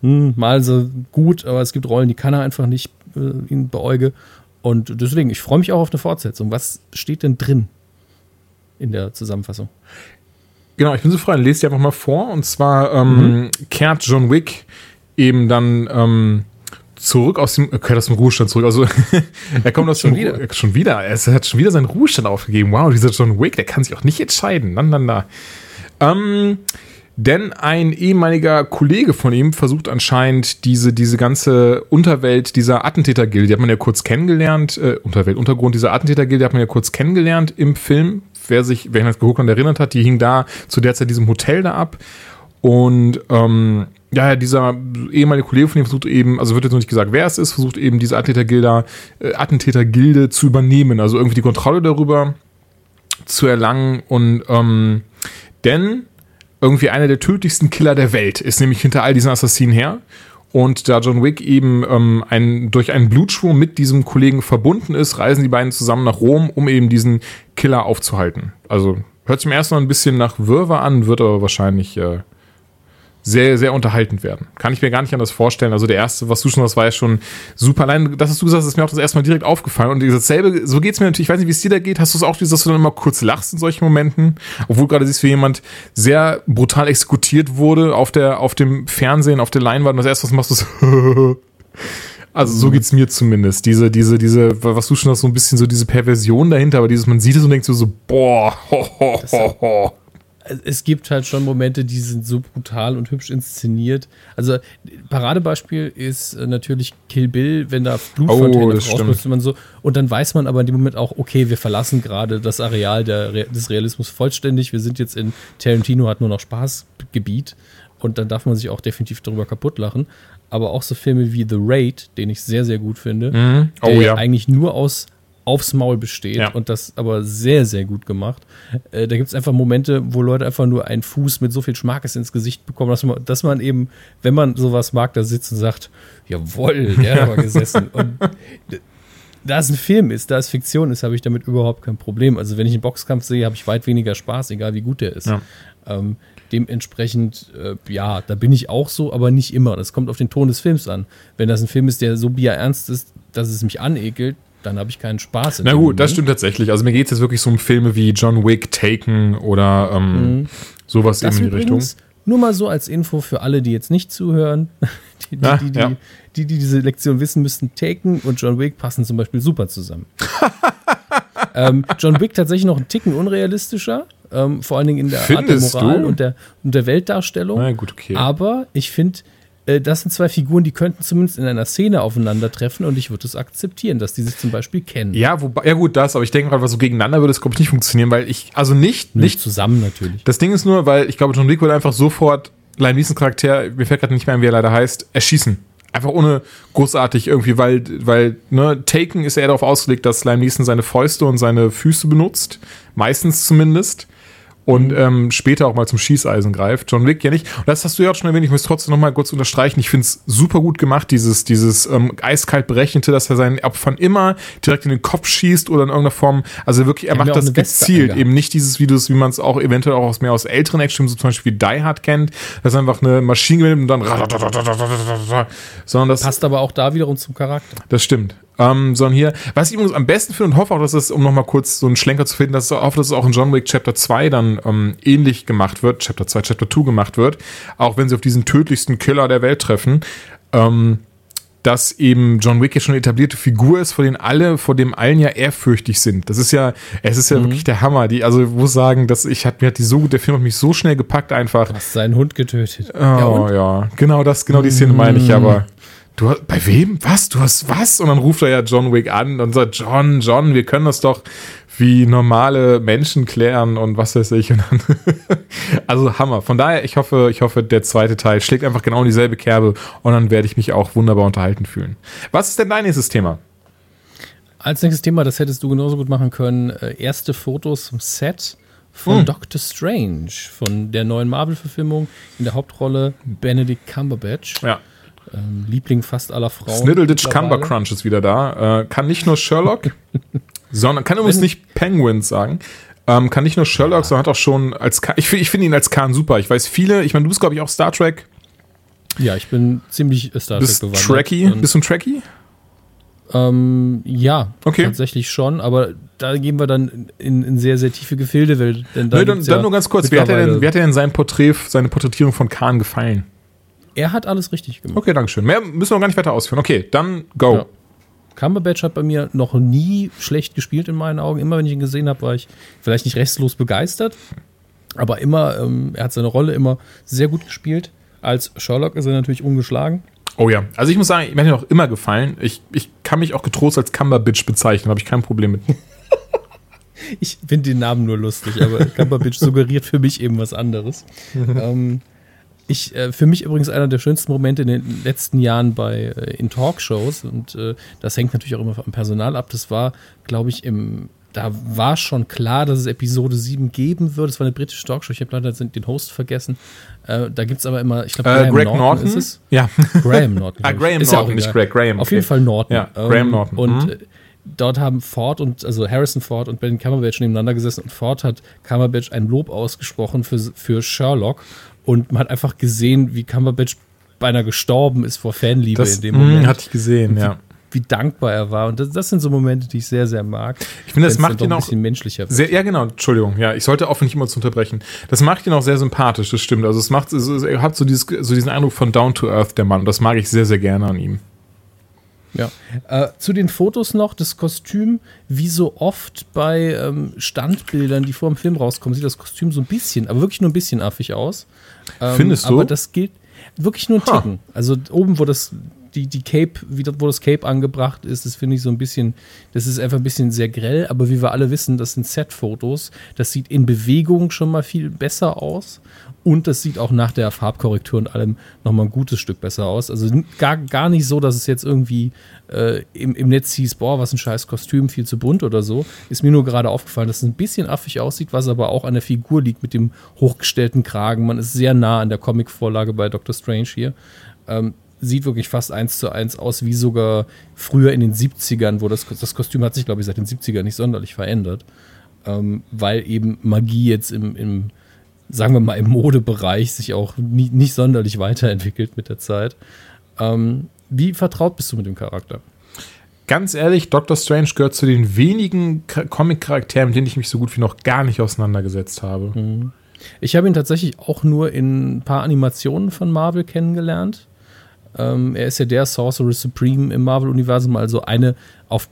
hm, mal so gut, aber es gibt Rollen, die kann er einfach nicht äh, ihn beäuge. Und deswegen, ich freue mich auch auf eine Fortsetzung. Was steht denn drin in der Zusammenfassung? Genau, ich bin so frei, lese die einfach mal vor. Und zwar ähm, mhm. kehrt John Wick eben dann ähm, zurück aus dem, okay, aus dem Ruhestand zurück. Also <laughs> er kommt aus schon dem wieder. schon wieder. Er hat schon wieder seinen Ruhestand aufgegeben. Wow, dieser John Wick, der kann sich auch nicht entscheiden. Na, na, na. Ähm, denn ein ehemaliger Kollege von ihm versucht anscheinend diese, diese ganze Unterwelt dieser Attentätergilde, die hat man ja kurz kennengelernt, äh, Unterwelt, Untergrund dieser Attentätergilde hat man ja kurz kennengelernt im Film. Wer sich, wer das geguckt und erinnert hat, die hing da zu der Zeit diesem Hotel da ab. Und ähm, ja, dieser ehemalige Kollege von ihm versucht eben, also wird jetzt noch nicht gesagt, wer es ist, versucht eben diese Attentätergilde, äh, Attentätergilde zu übernehmen, also irgendwie die Kontrolle darüber zu erlangen und ähm, denn irgendwie einer der tödlichsten Killer der Welt ist nämlich hinter all diesen Assassinen her und da John Wick eben ähm, ein, durch einen Blutschwur mit diesem Kollegen verbunden ist, reisen die beiden zusammen nach Rom, um eben diesen Killer aufzuhalten. Also hört sich im ersten Mal ein bisschen nach Wirrwarr an, wird aber wahrscheinlich äh, sehr, sehr unterhaltend werden. Kann ich mir gar nicht anders vorstellen. Also der erste, was du schon hast, war ja schon super. Allein das, was du gesagt hast, ist mir auch das erste Mal direkt aufgefallen. Und dasselbe, so geht es mir natürlich, ich weiß nicht, wie es dir da geht. Hast du es auch, dass du dann immer kurz lachst in solchen Momenten? Obwohl gerade siehst, wie jemand sehr brutal exekutiert wurde auf der, auf dem Fernsehen, auf der Leinwand. Und das erste, was machst du, ist <laughs> Also so geht's mir zumindest. Diese, diese, diese, was du schon hast, so ein bisschen so diese Perversion dahinter, aber dieses, man sieht es und denkt so, so boah, ho, ho, ho, ho es gibt halt schon Momente, die sind so brutal und hübsch inszeniert. Also Paradebeispiel ist äh, natürlich Kill Bill, wenn da Blutfontäne oh, rauskommt, man so und dann weiß man aber in dem Moment auch, okay, wir verlassen gerade das Areal der, des Realismus vollständig. Wir sind jetzt in Tarantino hat nur noch Spaßgebiet und dann darf man sich auch definitiv darüber kaputt lachen. Aber auch so Filme wie The Raid, den ich sehr sehr gut finde, mhm. oh, der ja. eigentlich nur aus aufs Maul besteht ja. und das aber sehr, sehr gut gemacht. Äh, da gibt es einfach Momente, wo Leute einfach nur einen Fuß mit so viel Schmackes ins Gesicht bekommen, dass man, dass man eben, wenn man sowas mag, da sitzt und sagt, jawohl, der hat aber <laughs> gesessen. und da es ein Film ist, da es Fiktion ist, habe ich damit überhaupt kein Problem. Also wenn ich einen Boxkampf sehe, habe ich weit weniger Spaß, egal wie gut der ist. Ja. Ähm, dementsprechend, äh, ja, da bin ich auch so, aber nicht immer. Das kommt auf den Ton des Films an. Wenn das ein Film ist, der so bierernst ist, dass es mich anekelt, dann habe ich keinen Spaß. Na gut, Moment. das stimmt tatsächlich. Also mir geht es jetzt wirklich so um Filme wie John Wick, Taken oder ähm, mhm. sowas das in die Richtung. Nur mal so als Info für alle, die jetzt nicht zuhören, <laughs> die, die, ja, die, ja. die, die, diese Lektion wissen müssten, Taken und John Wick passen zum Beispiel super zusammen. <laughs> ähm, John Wick tatsächlich noch einen Ticken unrealistischer, ähm, vor allen Dingen in der Findest Art der Moral und der, und der Weltdarstellung. Na gut, okay. Aber ich finde, äh, das sind zwei Figuren, die könnten zumindest in einer Szene aufeinandertreffen und ich würde es akzeptieren, dass die sich zum Beispiel kennen. Ja, wobei, ja gut, das, aber ich denke gerade, so gegeneinander würde es, glaube ich, nicht funktionieren, weil ich, also nicht, nicht, nicht zusammen natürlich. Das Ding ist nur, weil ich glaube, John Wick würde einfach sofort Liam Neeson Charakter, mir fällt gerade nicht mehr ein, wie er leider heißt, erschießen. Einfach ohne großartig irgendwie, weil, weil, ne, Taken ist eher darauf ausgelegt, dass Liam Neeson seine Fäuste und seine Füße benutzt. Meistens zumindest und ähm, später auch mal zum Schießeisen greift. John Wick ja nicht. Und das hast du ja auch schon erwähnt, ich muss trotzdem noch mal kurz unterstreichen. Ich finde es super gut gemacht, dieses, dieses ähm, eiskalt berechnete, dass er seinen Opfern immer direkt in den Kopf schießt oder in irgendeiner Form, also wirklich, er macht das gezielt, eben nicht dieses Videos, wie man es auch eventuell auch aus mehr aus älteren Action, so zum Beispiel wie Die Hard kennt, dass er einfach eine Maschine und dann sondern das passt aber auch da wiederum zum Charakter. Das stimmt. Ähm, sondern hier, was ich übrigens am besten finde und hoffe auch, dass es, um nochmal kurz so einen Schlenker zu finden, dass ich hoffe, dass es auch in John Wick Chapter 2 dann ähm, ähnlich gemacht wird, Chapter 2, Chapter 2 gemacht wird, auch wenn sie auf diesen tödlichsten Killer der Welt treffen. Ähm, dass eben John Wick jetzt schon eine etablierte Figur ist, vor denen alle, vor dem allen ja ehrfürchtig sind. Das ist ja, es ist ja mhm. wirklich der Hammer. Die, also ich muss sagen, dass ich hat mir hat die so gut, der Film hat mich so schnell gepackt einfach. Du hast seinen Hund getötet. Oh ja, ja. genau das, genau die Szene meine ich, aber. Du, bei wem? Was? Du hast was? Und dann ruft er ja John Wick an und sagt, John, John, wir können das doch wie normale Menschen klären und was weiß ich. <laughs> Also Hammer. Von daher, ich hoffe, ich hoffe, der zweite Teil schlägt einfach genau in dieselbe Kerbe und dann werde ich mich auch wunderbar unterhalten fühlen. Was ist denn dein nächstes Thema? Als nächstes Thema, das hättest du genauso gut machen können, äh, erste Fotos vom Set von hm. Doctor Strange, von der neuen Marvel-Verfilmung in der Hauptrolle Benedict Cumberbatch. Ja. Ähm, Liebling fast aller Frauen. Sniddleditch Cumbercrunch ist wieder da. Äh, kann nicht nur Sherlock, <laughs> sondern kann übrigens nicht Penguins sagen. Ähm, kann nicht nur Sherlock, sondern hat auch schon als Khan, ich, ich finde ihn als Khan super. Ich weiß viele, ich meine, du bist glaube ich auch Star Trek. Ja, ich bin ziemlich Star Trek bewandert. Trekkie? Bist du ein Trekkie? Ähm, ja, okay. tatsächlich schon, aber da gehen wir dann in, in sehr, sehr tiefe Gefilde. Weil, denn da nee, dann, dann nur ganz kurz, wie hat, er denn, wie hat er denn sein Porträt, seine Porträtierung von Khan gefallen? Er hat alles richtig gemacht. Okay, danke schön. Mehr müssen wir gar nicht weiter ausführen. Okay, dann go. Ja. Cumberbatch hat bei mir noch nie schlecht gespielt in meinen Augen. Immer wenn ich ihn gesehen habe, war ich vielleicht nicht restlos begeistert. Aber immer, ähm, er hat seine Rolle immer sehr gut gespielt. Als Sherlock ist er natürlich ungeschlagen. Oh ja, also ich muss sagen, mir hat mir auch immer gefallen. Ich, ich kann mich auch getrost als Cumberbitch bezeichnen, habe ich kein Problem mit. <laughs> ich finde den Namen nur lustig, aber Cumberbitch suggeriert für mich eben was anderes. <laughs> ähm, ich, äh, für mich übrigens einer der schönsten Momente in den letzten Jahren bei äh, in Talkshows und äh, das hängt natürlich auch immer vom Personal ab. Das war, glaube ich, im da war schon klar, dass es Episode 7 geben würde. Das war eine britische Talkshow. Ich habe leider den Host vergessen. Äh, da gibt es aber immer, ich glaube, äh, Greg Norton, Norton, ist es. Ja. <laughs> Graham Norton. ah, Graham ist Norton, ja nicht Greg, Graham. Okay. Auf jeden Fall Norton. Ja, Graham ähm, Norton. Und mhm. Äh, dort haben Ford und, also Harrison Ford und Ben Cumberbatch nebeneinander gesessen und Ford hat Cumberbatch ein Lob ausgesprochen für, für Sherlock und man hat einfach gesehen, wie Cumberbatch beinahe gestorben ist vor Fanliebe das, in dem Moment. Mh, hatte ich gesehen, wie, ja. Wie dankbar er war. Und das, das, sind so Momente, die ich sehr, sehr mag. Ich finde, das macht ihn auch ein bisschen menschlicher. Sehr, ja, genau. Entschuldigung. Ja, ich sollte auch nicht immer zu unterbrechen. Das macht ihn auch sehr sympathisch. Das stimmt. Also es macht, er hat so, dieses, so diesen Eindruck von Down to Earth, der Mann. Und das mag ich sehr, sehr gerne an ihm. Ja. Äh, zu den Fotos noch, das Kostüm, wie so oft bei ähm, Standbildern, die vor dem Film rauskommen, sieht das Kostüm so ein bisschen, aber wirklich nur ein bisschen affig aus. Ähm, Findest du? Aber das gilt wirklich nur ein Ticken. Ha. Also oben, wo das die, die Cape, wie, wo das Cape angebracht ist, das finde ich so ein bisschen, das ist einfach ein bisschen sehr grell, aber wie wir alle wissen, das sind Set-Fotos. Das sieht in Bewegung schon mal viel besser aus. Und das sieht auch nach der Farbkorrektur und allem nochmal ein gutes Stück besser aus. Also gar, gar nicht so, dass es jetzt irgendwie äh, im, im Netz hieß, boah, was ein scheiß Kostüm, viel zu bunt oder so. Ist mir nur gerade aufgefallen, dass es ein bisschen affig aussieht, was aber auch an der Figur liegt mit dem hochgestellten Kragen. Man ist sehr nah an der Comic-Vorlage bei Doctor Strange hier. Ähm, sieht wirklich fast eins zu eins aus, wie sogar früher in den 70ern, wo das, das Kostüm hat sich, glaube ich, seit den 70ern nicht sonderlich verändert. Ähm, weil eben Magie jetzt im, im, sagen wir mal, im Modebereich sich auch nie, nicht sonderlich weiterentwickelt mit der Zeit. Ähm, wie vertraut bist du mit dem Charakter? Ganz ehrlich, Doctor Strange gehört zu den wenigen Comic-Charakteren, mit denen ich mich so gut wie noch gar nicht auseinandergesetzt habe. Mhm. Ich habe ihn tatsächlich auch nur in ein paar Animationen von Marvel kennengelernt. Ähm, er ist ja der Sorcerer Supreme im Marvel-Universum, also eine, auf,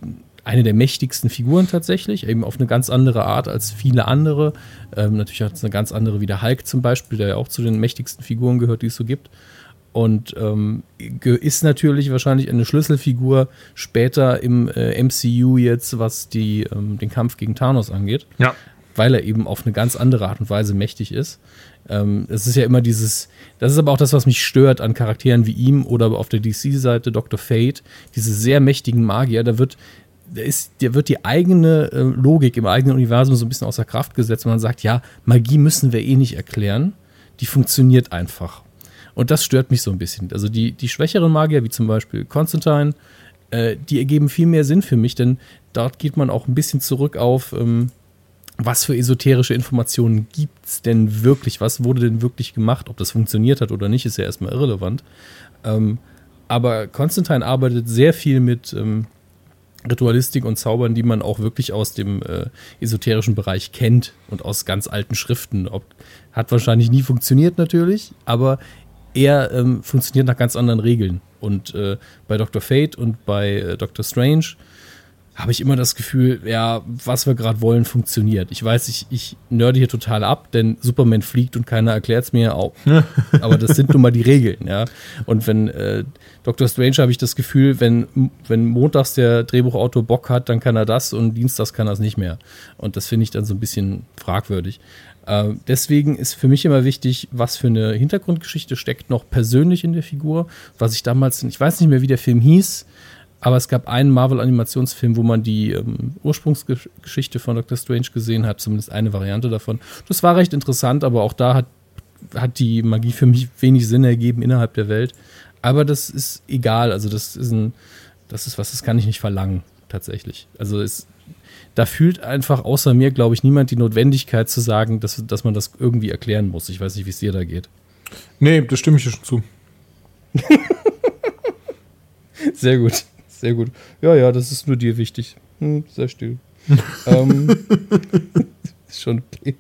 eine der mächtigsten Figuren tatsächlich, eben auf eine ganz andere Art als viele andere. Ähm, natürlich hat es eine ganz andere wie der Hulk zum Beispiel, der ja auch zu den mächtigsten Figuren gehört, die es so gibt. Und ähm, ist natürlich wahrscheinlich eine Schlüsselfigur später im äh, MCU jetzt, was die, ähm, den Kampf gegen Thanos angeht. Ja. Weil er eben auf eine ganz andere Art und Weise mächtig ist. Ähm, es ist ja immer dieses, das ist aber auch das, was mich stört an Charakteren wie ihm oder auf der DC-Seite Dr. Fate, diese sehr mächtigen Magier, da wird, ist, da wird die eigene äh, Logik im eigenen Universum so ein bisschen außer Kraft gesetzt, wenn man sagt, ja, Magie müssen wir eh nicht erklären, die funktioniert einfach. Und das stört mich so ein bisschen. Also die, die schwächeren Magier, wie zum Beispiel Constantine, äh, die ergeben viel mehr Sinn für mich, denn dort geht man auch ein bisschen zurück auf, ähm, was für esoterische Informationen gibt es denn wirklich? Was wurde denn wirklich gemacht? Ob das funktioniert hat oder nicht, ist ja erstmal irrelevant. Ähm, aber Konstantin arbeitet sehr viel mit ähm, Ritualistik und Zaubern, die man auch wirklich aus dem äh, esoterischen Bereich kennt und aus ganz alten Schriften. Ob, hat wahrscheinlich nie funktioniert natürlich, aber er ähm, funktioniert nach ganz anderen Regeln. Und äh, bei Dr. Fate und bei äh, Dr. Strange habe ich immer das Gefühl, ja, was wir gerade wollen, funktioniert. Ich weiß, ich, ich nörde hier total ab, denn Superman fliegt und keiner erklärt es mir auch. <laughs> Aber das sind nun mal die Regeln, ja. Und wenn äh, Dr. Strange habe ich das Gefühl, wenn, wenn montags der Drehbuchautor Bock hat, dann kann er das und dienstags kann er es nicht mehr. Und das finde ich dann so ein bisschen fragwürdig. Äh, deswegen ist für mich immer wichtig, was für eine Hintergrundgeschichte steckt noch persönlich in der Figur. Was ich damals, ich weiß nicht mehr, wie der Film hieß, aber es gab einen Marvel-Animationsfilm, wo man die ähm, Ursprungsgeschichte von Doctor Strange gesehen hat, zumindest eine Variante davon. Das war recht interessant, aber auch da hat, hat die Magie für mich wenig Sinn ergeben innerhalb der Welt. Aber das ist egal, also das ist ein, das ist was, das kann ich nicht verlangen, tatsächlich. Also es, da fühlt einfach außer mir, glaube ich, niemand die Notwendigkeit zu sagen, dass, dass man das irgendwie erklären muss. Ich weiß nicht, wie es dir da geht. Nee, das stimme ich dir schon zu. <laughs> Sehr gut. Sehr gut. Ja, ja, das ist nur dir wichtig. Hm, sehr still. <laughs> ähm, <laughs> ist schon okay.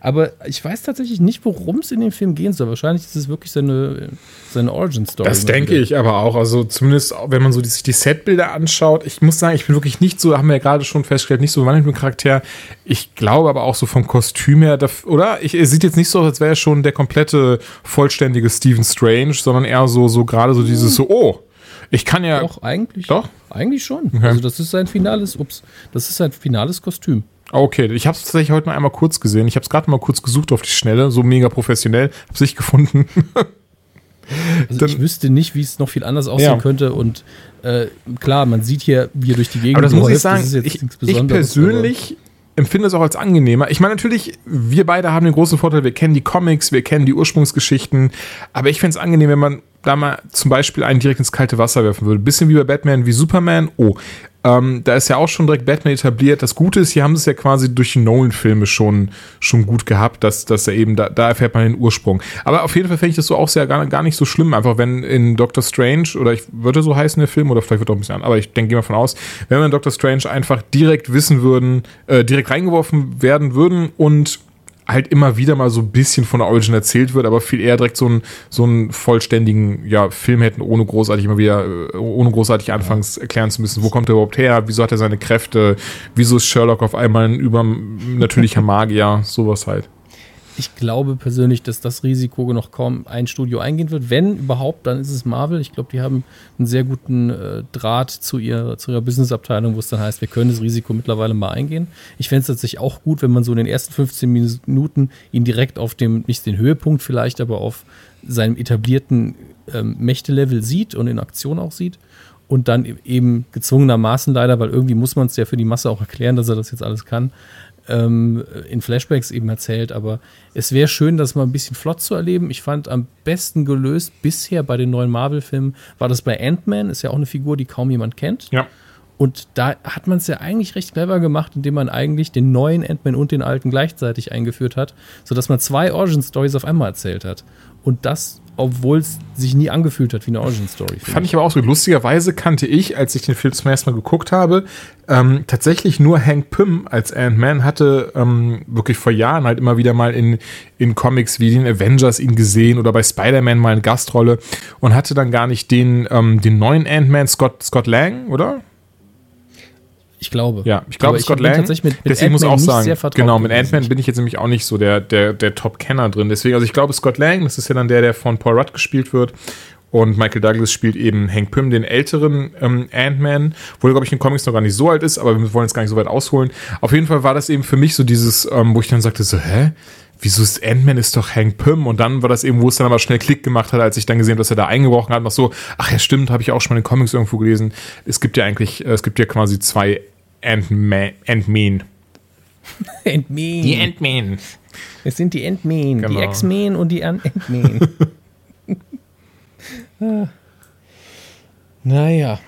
Aber ich weiß tatsächlich nicht, worum es in dem Film gehen soll. Wahrscheinlich ist es wirklich seine, seine Origin-Story. Das denke ich aber auch. Also zumindest, wenn man so die, sich die Setbilder anschaut. Ich muss sagen, ich bin wirklich nicht so, haben wir ja gerade schon festgestellt, nicht so wandelt mit dem Charakter. Ich glaube aber auch so vom Kostüm her, oder? Ich, er sieht jetzt nicht so aus, als wäre er schon der komplette, vollständige Stephen Strange, sondern eher so, so gerade so dieses so, oh, ich kann ja. Doch, eigentlich. Doch? Eigentlich schon. Okay. Also, das ist sein finales, ups, das ist sein finales Kostüm. Okay, ich habe es tatsächlich heute mal einmal kurz gesehen. Ich habe es gerade mal kurz gesucht auf die Schnelle, so mega professionell. Habe es nicht gefunden. also Dann, ich wüsste nicht, wie es noch viel anders aussehen ja. könnte. Und äh, klar, man sieht hier, wie er durch die Gegend Aber das läuft. muss ich sagen, ich, ich persönlich empfinde es auch als angenehmer. Ich meine, natürlich, wir beide haben den großen Vorteil, wir kennen die Comics, wir kennen die Ursprungsgeschichten, aber ich fände es angenehm, wenn man da mal zum Beispiel einen direkt ins kalte Wasser werfen würde. Bisschen wie bei Batman, wie Superman. Oh, ähm, da ist ja auch schon direkt Batman etabliert. Das Gute ist, hier haben sie es ja quasi durch die Nolan-Filme schon, schon gut gehabt, dass, dass er eben, da, da erfährt man den Ursprung. Aber auf jeden Fall fände ich das so auch sehr gar, gar nicht so schlimm. Einfach wenn in Doctor Strange, oder ich würde so heißen der Film, oder vielleicht wird auch ein bisschen an, aber ich denke, wir von aus, wenn wir in Doctor Strange einfach direkt wissen würden, äh, direkt reingeworfen werden würden und halt immer wieder mal so ein bisschen von der Origin erzählt wird, aber viel eher direkt so einen, so einen vollständigen ja, Film hätten, ohne großartig immer wieder, äh, ohne großartig anfangs erklären zu müssen, wo kommt er überhaupt her, wieso hat er seine Kräfte, wieso ist Sherlock auf einmal ein übernatürlicher Magier, sowas halt ich glaube persönlich, dass das Risiko noch kaum ein Studio eingehen wird. Wenn überhaupt, dann ist es Marvel. Ich glaube, die haben einen sehr guten äh, Draht zu ihrer, zu ihrer Businessabteilung, wo es dann heißt, wir können das Risiko mittlerweile mal eingehen. Ich fände es tatsächlich auch gut, wenn man so in den ersten 15 Minuten ihn direkt auf dem, nicht den Höhepunkt vielleicht, aber auf seinem etablierten ähm, Mächtelevel sieht und in Aktion auch sieht. Und dann e-, eben gezwungenermaßen leider, weil irgendwie muss man es ja für die Masse auch erklären, dass er das jetzt alles kann, ähm, in Flashbacks eben erzählt, aber es wäre schön, das mal ein bisschen flott zu erleben. Ich fand am besten gelöst bisher bei den neuen Marvel-Filmen war das bei Ant-Man, ist ja auch eine Figur, die kaum jemand kennt. Ja. Und da hat man es ja eigentlich recht clever gemacht, indem man eigentlich den neuen Ant-Man und den alten gleichzeitig eingeführt hat, sodass man zwei Origin-Stories auf einmal erzählt hat. Und das obwohl es sich nie angefühlt hat wie eine Origin-Story. Fand ich aber auch so. Lustigerweise kannte ich, als ich den Film zum ersten Mal geguckt habe, ähm, tatsächlich nur Hank Pym als Ant-Man hatte ähm, wirklich vor Jahren halt immer wieder mal in, in Comics wie den Avengers ihn gesehen oder bei Spider-Man mal eine Gastrolle und hatte dann gar nicht den, ähm, den neuen Ant-Man, Scott, Scott Lang, oder? Ich glaube. Ja, ich glaube, Scott Lang. Tatsächlich mit, mit deswegen muss auch sagen, genau, mit Ant-Man bin ich jetzt nämlich auch nicht so der, der, der Top-Kenner drin. Deswegen, also ich glaube, Scott Lang, das ist ja dann der, der von Paul Rudd gespielt wird. Und Michael Douglas spielt eben Hank Pym, den älteren ähm, Ant-Man, wo er, glaube ich, in den Comics noch gar nicht so alt ist, aber wir wollen jetzt gar nicht so weit ausholen. Auf jeden Fall war das eben für mich so dieses, ähm, wo ich dann sagte so, hä? wieso ist Ant-Man ist doch Hank Pym und dann war das eben, wo es dann aber schnell Klick gemacht hat, als ich dann gesehen habe, dass er da eingebrochen hat, noch so, ach ja stimmt, habe ich auch schon mal in den Comics irgendwo gelesen. Es gibt ja eigentlich, äh, es gibt ja quasi zwei Ant-Man. Ant-Man. Ant-Man. Die Ant-Man. Es sind die Ant-Man, genau. die X-Men und die Ant-Man. <laughs> ah. Naja.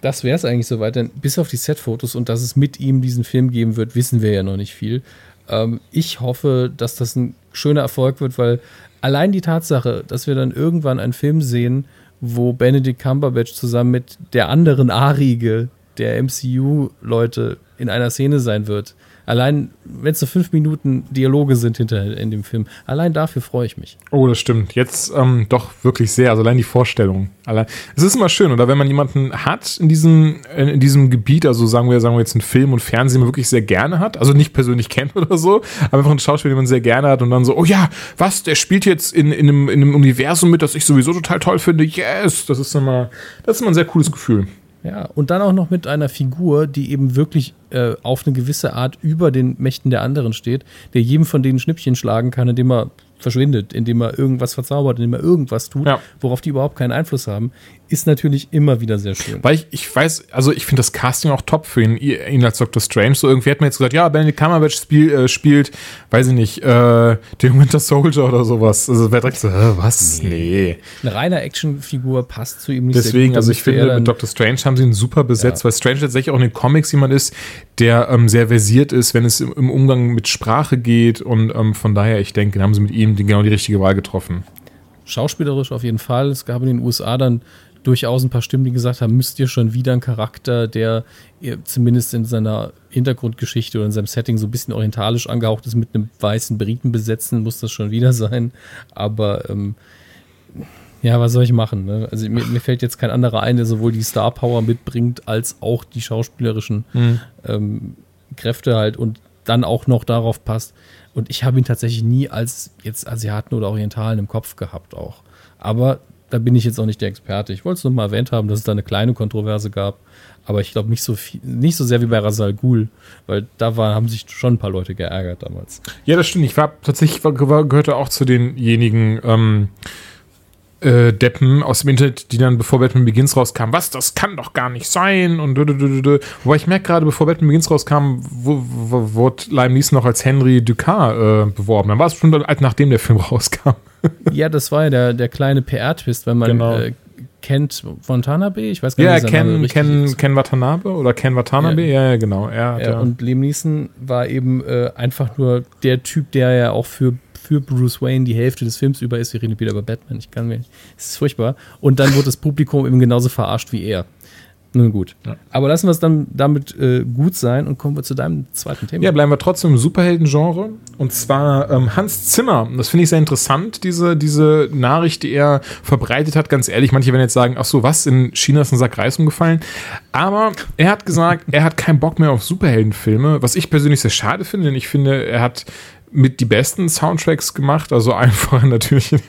Das wäre es eigentlich soweit, denn bis auf die Set-Fotos und dass es mit ihm diesen Film geben wird, wissen wir ja noch nicht viel. Ähm, ich hoffe, dass das ein schöner Erfolg wird, weil allein die Tatsache, dass wir dann irgendwann einen Film sehen, wo Benedict Cumberbatch zusammen mit der anderen Arige der MCU-Leute in einer Szene sein wird, Allein, wenn es so fünf Minuten Dialoge sind hinter in dem Film, allein dafür freue ich mich. Oh, das stimmt. Jetzt ähm, doch wirklich sehr. Also allein die Vorstellung. Allein, es ist immer schön, oder wenn man jemanden hat in diesem, in diesem Gebiet, also sagen wir, sagen wir jetzt einen Film und Fernsehen, den man wirklich sehr gerne hat, also nicht persönlich <laughs> kennt oder so, aber einfach einen Schauspieler, den man sehr gerne hat und dann so, oh ja, was, der spielt jetzt in, in, einem, in einem Universum mit, das ich sowieso total toll finde. Yes! Das ist immer, das ist immer ein sehr cooles Gefühl. Ja, und dann auch noch mit einer Figur, die eben wirklich äh, auf eine gewisse Art über den Mächten der anderen steht, der jedem von denen Schnippchen schlagen kann, indem er verschwindet, indem er irgendwas verzaubert, indem er irgendwas tut, Ja. worauf die überhaupt keinen Einfluss haben, ist natürlich immer wieder sehr schön. Weil ich, ich weiß, also ich finde das Casting auch top für ihn, ihn als Dr. Strange. So irgendwie hat man jetzt gesagt, ja, Benedict Cumberbatch spiel, äh, spielt, weiß ich nicht, äh, den Winter Soldier oder sowas. Also wäre direkt so, äh, was? Nee. Eine reine Actionfigur passt zu ihm nicht Deswegen, gut, also ich finde, mit Dr. Strange haben sie ihn super besetzt, Ja. weil Strange tatsächlich auch in den Comics jemand ist, der ähm, sehr versiert ist, wenn es im, im Umgang mit Sprache geht. Und ähm, von daher, ich denke, haben sie mit ihm die, genau die richtige Wahl getroffen. schauspielerisch auf jeden Fall. Es gab in den USA dann durchaus ein paar Stimmen, die gesagt haben, müsst ihr schon wieder einen Charakter, der zumindest in seiner Hintergrundgeschichte oder in seinem Setting so ein bisschen orientalisch angehaucht ist, mit einem weißen Briten besetzen, muss das schon wieder sein. Aber ähm, ja, was soll ich machen? Ne? Also mir, mir fällt jetzt kein anderer ein, der sowohl die Star Power mitbringt, als auch die schauspielerischen ähm, Kräfte halt und dann auch noch darauf passt. Und ich habe ihn tatsächlich nie als jetzt Asiaten oder Orientalen im Kopf gehabt auch. Aber da bin ich jetzt auch nicht der Experte. Ich wollte es nur mal erwähnt haben, dass es da eine kleine Kontroverse gab. Aber ich glaube nicht so viel, nicht so sehr wie bei Rasal Ghul, weil da war, haben sich schon ein paar Leute geärgert damals. Ja, das stimmt. Ich war tatsächlich war, gehörte auch zu denjenigen ähm, äh, Deppen aus dem Internet, die dann, bevor Batman Begins rauskam, was, das kann doch gar nicht sein und dü. Wobei ich merke gerade, bevor Batman Begins rauskam, wurde Liam Neeson noch als Henry Ducard äh, beworben. Dann war es schon dann, nachdem der Film <laughs> rauskam. <laughs> ja, das war ja der, der kleine PR-Twist, wenn man Genau. äh, kennt Watanabe, ich weiß gar Ja, nicht, Name Ken, Ken. Ken Watanabe oder Ken Watanabe, ja, ja, genau. Er Ja, ja, und Liam Neeson war eben äh, einfach nur der Typ, der ja auch für, für Bruce Wayne die Hälfte des Films über ist. Wir reden wieder über Batman, ich kann mir nicht. Es ist furchtbar. Und dann wurde das Publikum eben genauso verarscht wie er. Nun gut. Ja. Aber lassen wir es dann damit äh, gut sein und kommen wir zu deinem zweiten Thema. Ja, bleiben wir trotzdem im Superhelden-Genre. Und zwar ähm, Hans Zimmer. Das finde ich sehr interessant, diese, diese Nachricht, die er verbreitet hat. Ganz ehrlich, manche werden jetzt sagen, ach so, was, in China ist ein Sack Reis umgefallen. Aber er hat gesagt, er hat keinen Bock mehr auf Superheldenfilme, was ich persönlich sehr schade finde, denn ich finde, er hat mit die besten Soundtracks gemacht, also <laughs> einfach natürlich in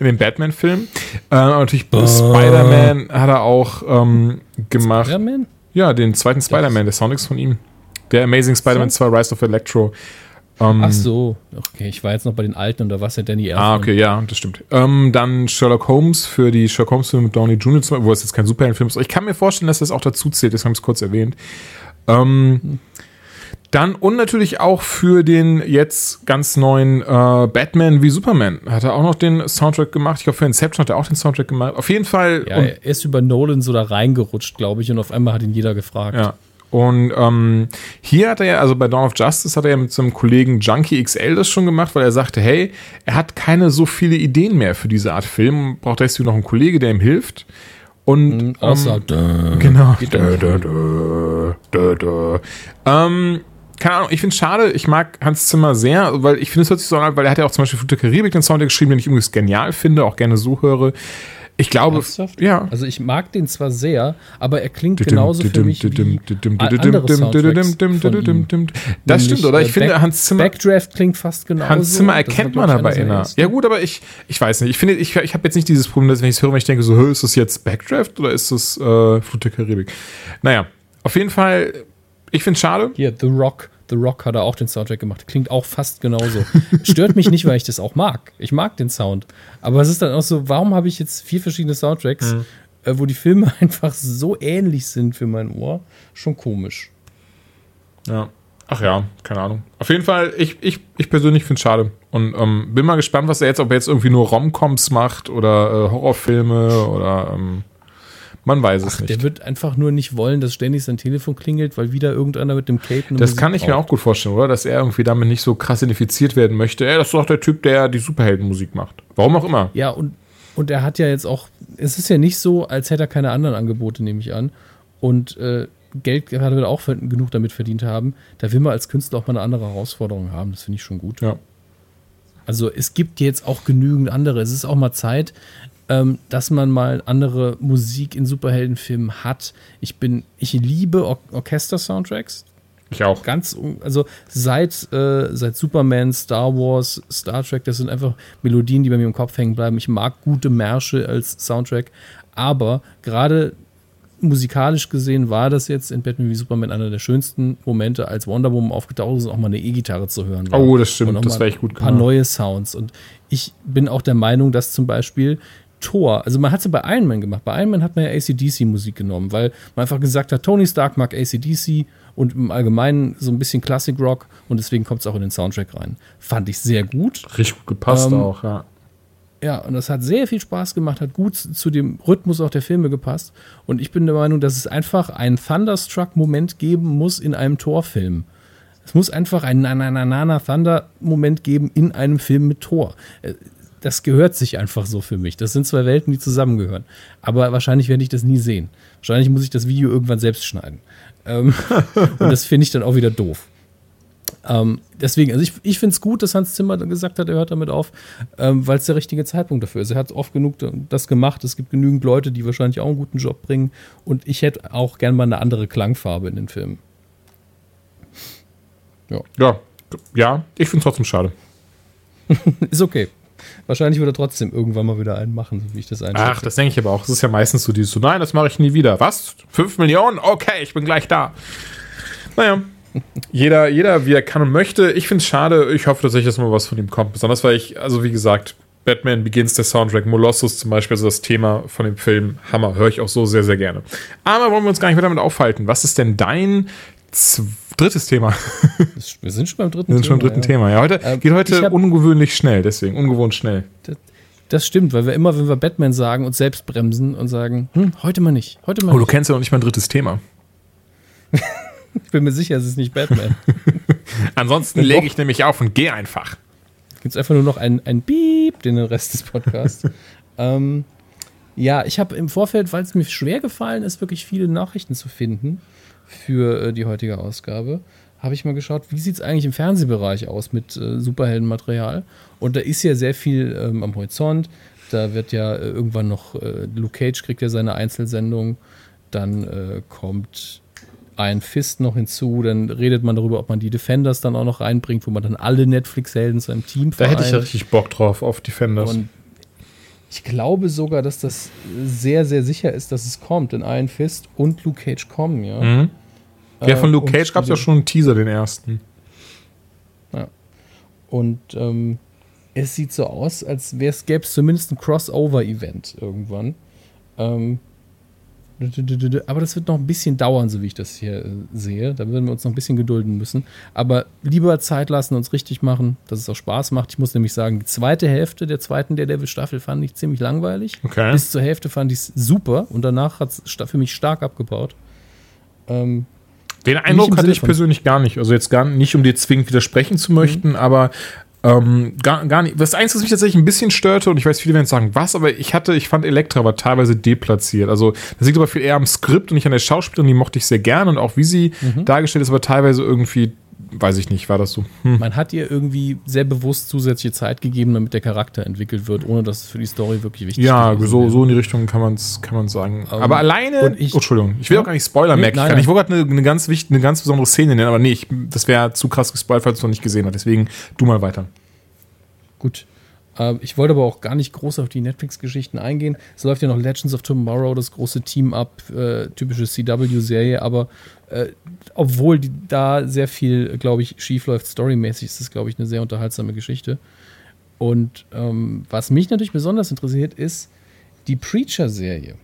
den Batman-Filmen. Äh, natürlich Spider-Man hat er auch ähm, gemacht. Spider-Man? Ja, den zweiten Spider-Man, der Sound ist von ihm. Der Amazing Spider-Man 2 Rise of Electro. Ähm, Ach so. Okay, ich war jetzt noch bei den alten und da war es ja Danny Elfman. Ah, okay, ja, das stimmt. Ähm, dann Sherlock Holmes für die Sherlock Holmes-Filme mit Downey Jr., wo es jetzt kein Superheldenfilm ist. Ich kann mir vorstellen, dass das auch dazu zählt, das haben wir es kurz erwähnt. Ähm, dann und natürlich auch für den jetzt ganz neuen äh, Batman wie Superman hat er auch noch den Soundtrack gemacht. Ich glaube, für Inception hat er auch den Soundtrack gemacht. Auf jeden Fall. Ja, er ist über Nolan so da reingerutscht, glaube ich, und auf einmal hat ihn jeder gefragt. Ja. Und ähm, hier hat er ja, also bei Dawn of Justice hat er ja mit seinem Kollegen Junkie XL das schon gemacht, weil er sagte, hey, er hat keine so viele Ideen mehr für diese Art Film, braucht deswegen noch einen Kollege, der ihm hilft. Und Außer, ähm, genau. Dö, dö, dö, dö, dö. Ähm, keine Ahnung, ich finde es schade, ich mag Hans Zimmer sehr, weil ich finde, es hört sich so an, weil er hat ja auch zum Beispiel der Karibik den Soundtrack geschrieben, den ich übrigens genial finde, auch gerne so höre. Ich glaube, Ernsthaft? ja. Also ich mag den zwar sehr, aber er klingt genauso für mich wie andere Soundtracks von. Das stimmt, oder? äh, Ich finde, Back- Hans Zimmer, Backdraft klingt fast genauso. Hans Zimmer erkennt man aber seiner Ja gut, aber ich, ich weiß nicht. Ich finde, ich, ich habe jetzt nicht dieses Problem, dass wenn ich es höre, wenn ich denke so, ist das jetzt Backdraft oder ist das äh, der Karibik? Naja, auf jeden Fall, ich finde es schade. Hier, The Rock. The Rock hat er auch den Soundtrack gemacht. Klingt auch fast genauso. Stört mich nicht, weil ich das auch mag. Ich mag den Sound. Aber es ist dann auch so, warum habe ich jetzt vier verschiedene Soundtracks, Mhm. äh, wo die Filme <laughs> einfach so ähnlich sind für mein Ohr? Schon komisch. Ja. Ach ja, keine Ahnung. Auf jeden Fall, ich, ich, ich persönlich finde es schade. Und ähm, bin mal gespannt, was er jetzt, ob er jetzt irgendwie nur Romcoms macht oder äh, Horrorfilme oder ähm, man weiß es nicht. Der wird einfach nur nicht wollen, dass ständig sein Telefon klingelt, weil wieder irgendeiner mit dem Cape Das Musik kann ich mir braucht. auch gut vorstellen, oder? Dass er irgendwie damit nicht so krass identifiziert werden möchte. Ey, das ist doch der Typ, der die Superheldenmusik macht. Warum auch immer. Ja, und, und er hat ja jetzt auch, es ist ja nicht so, als hätte er keine anderen Angebote, nehme ich an. Und äh, Geld gerade auch genug damit verdient haben. Da will man als Künstler auch mal eine andere Herausforderung haben. Das finde ich schon gut. Ja. Also es gibt jetzt auch genügend andere. Es ist auch mal Zeit, ähm, dass man mal andere Musik in Superheldenfilmen hat. Ich bin, ich liebe Or Orchester-Soundtracks. Ich auch. Ganz, also seit, äh, seit Superman, Star Wars, Star Trek, das sind einfach Melodien, die bei mir im Kopf hängen bleiben. Ich mag gute Märsche als Soundtrack, aber gerade musikalisch gesehen war das jetzt in Batman wie Superman einer der schönsten Momente, als Wonder Woman aufgetaucht ist und auch mal eine E-Gitarre zu hören war. Oh, das stimmt, das wäre echt gut Ein paar neue Sounds. Und ich bin auch der Meinung, dass zum Beispiel Thor, also man hat es bei Iron Man gemacht. Bei Iron Man hat man ja ACDC-Musik genommen, weil man einfach gesagt hat, Tony Stark mag ACDC und im Allgemeinen so ein bisschen Classic Rock und deswegen kommt es auch in den Soundtrack rein. Fand ich sehr gut. Richtig gut gepasst ähm, auch, ja. Ja, und das hat sehr viel Spaß gemacht, hat gut zu dem Rhythmus auch der Filme gepasst. Und ich bin der Meinung, dass es einfach einen Thunderstruck-Moment geben muss in einem Torfilm. Es muss einfach einen Nanana Thunder-Moment geben in einem Film mit Tor. Das gehört sich einfach so für mich. Das sind zwei Welten, die zusammengehören. Aber wahrscheinlich werde ich das nie sehen. Wahrscheinlich muss ich das Video irgendwann selbst schneiden. Ähm, <laughs> und das finde ich dann auch wieder doof. Ähm, deswegen, also ich, ich finde es gut, dass Hans Zimmer gesagt hat, er hört damit auf, ähm, weil es der richtige Zeitpunkt dafür ist. Er hat oft genug das gemacht. Es gibt genügend Leute, die wahrscheinlich auch einen guten Job bringen. Und ich hätte auch gern mal eine andere Klangfarbe in den Filmen. Ja, ja, ja ich finde es trotzdem schade. <laughs> ist okay. Wahrscheinlich wird er trotzdem irgendwann mal wieder einen machen, so wie ich das einschätze. Ach, das denke ich aber auch. Es ist ja meistens so dieses so, nein, das mache ich nie wieder. Was? Fünf Millionen? Okay, ich bin gleich da. Naja, <laughs> jeder, jeder wie er kann und möchte. Ich finde es schade. Ich hoffe tatsächlich, dass mal was von ihm kommt. Besonders weil ich, also wie gesagt, Batman Begins der Soundtrack, Molossus zum Beispiel, also das Thema von dem Film, Hammer, höre ich auch so sehr, sehr gerne. Aber wollen wir uns gar nicht mehr damit aufhalten. Was ist denn dein drittes Thema? Wir sind schon beim dritten Thema. Wir sind schon beim dritten ja. Thema. Ja, heute ähm, geht heute ungewöhnlich schnell, deswegen ungewohnt schnell. Das, das, stimmt, weil wir immer, wenn wir Batman sagen, uns selbst bremsen und sagen, hm, heute mal nicht, heute mal Oh, nicht. du kennst ja noch nicht mein drittes Thema. <laughs> Ich bin mir sicher, es ist nicht Batman. <laughs> Ansonsten lege ich nämlich auf und gehe einfach. Gibt es einfach nur noch ein, ein Beep, den Rest des Podcasts. <laughs> ähm, ja, ich habe im Vorfeld, weil es mir schwer gefallen ist, wirklich viele Nachrichten zu finden für äh, die heutige Ausgabe, habe ich mal geschaut, wie sieht es eigentlich im Fernsehbereich aus mit äh, Superheldenmaterial. Und da ist ja sehr viel ähm, am Horizont. Da wird ja äh, irgendwann noch, äh, Luke Cage kriegt ja seine Einzelsendung. Dann äh, kommt ein Fist noch hinzu, dann redet man darüber, ob man die Defenders dann auch noch reinbringt, wo man dann alle Netflix-Helden zu einem Team vereint. Da hätte ich ja richtig Bock drauf, auf Defenders. Und ich glaube sogar, dass das sehr, sehr sicher ist, dass es kommt, denn Iron Fist und Luke Cage kommen, ja. Mhm. Ja, von Luke Cage gab es ja schon einen Teaser, den ersten. Ja. Und ähm, es sieht so aus, als gäbe es zumindest ein Crossover-Event irgendwann. Ähm, aber das wird noch ein bisschen dauern, so wie ich das hier äh, sehe. Da werden wir uns noch ein bisschen gedulden müssen. Aber lieber Zeit lassen, uns richtig machen, dass es auch Spaß macht. Ich muss nämlich sagen, die zweite Hälfte der zweiten Daredevil-Staffel fand ich ziemlich langweilig. Okay. Bis zur Hälfte fand ich es super und danach hat es für mich stark abgebaut. Ähm, den Eindruck hatte ich persönlich gar nicht. Also jetzt gar nicht, um dir zwingend widersprechen zu möchten, mhm. aber ähm, gar, gar nicht. Das Einzige, was mich tatsächlich ein bisschen störte, und ich weiß, viele werden sagen, was, aber ich hatte, ich fand Elektra aber teilweise deplatziert. Also, das liegt aber viel eher am Skript und nicht an der Schauspielerin, die mochte ich sehr gern und auch wie sie mhm. dargestellt ist, aber teilweise irgendwie weiß ich nicht, war das so. Hm. Man hat ihr irgendwie sehr bewusst zusätzliche Zeit gegeben, damit der Charakter entwickelt wird, ohne dass es für die Story wirklich wichtig ist. Ja, so, so in die Richtung kann man es kann sagen. Um, ähm, aber alleine. Ich, oh, Entschuldigung, ich will ja? auch gar nicht Spoiler nee, merken. Ich, ich wollte gerade eine, eine, ganz wichtige, eine ganz besondere Szene nennen, aber nee, ich, das wäre zu krass gespoilt, falls du noch nicht gesehen hast. Deswegen du mal weiter. Gut. Ähm, ich wollte aber auch gar nicht groß auf die Netflix-Geschichten eingehen. Es läuft ja noch Legends of Tomorrow, das große Team-Up, äh, typische CW-Serie, aber äh, obwohl die, da sehr viel, glaube ich, schief läuft, storymäßig, ist es, glaube ich, eine sehr unterhaltsame Geschichte. Und ähm, was mich natürlich besonders interessiert, ist die Preacher-Serie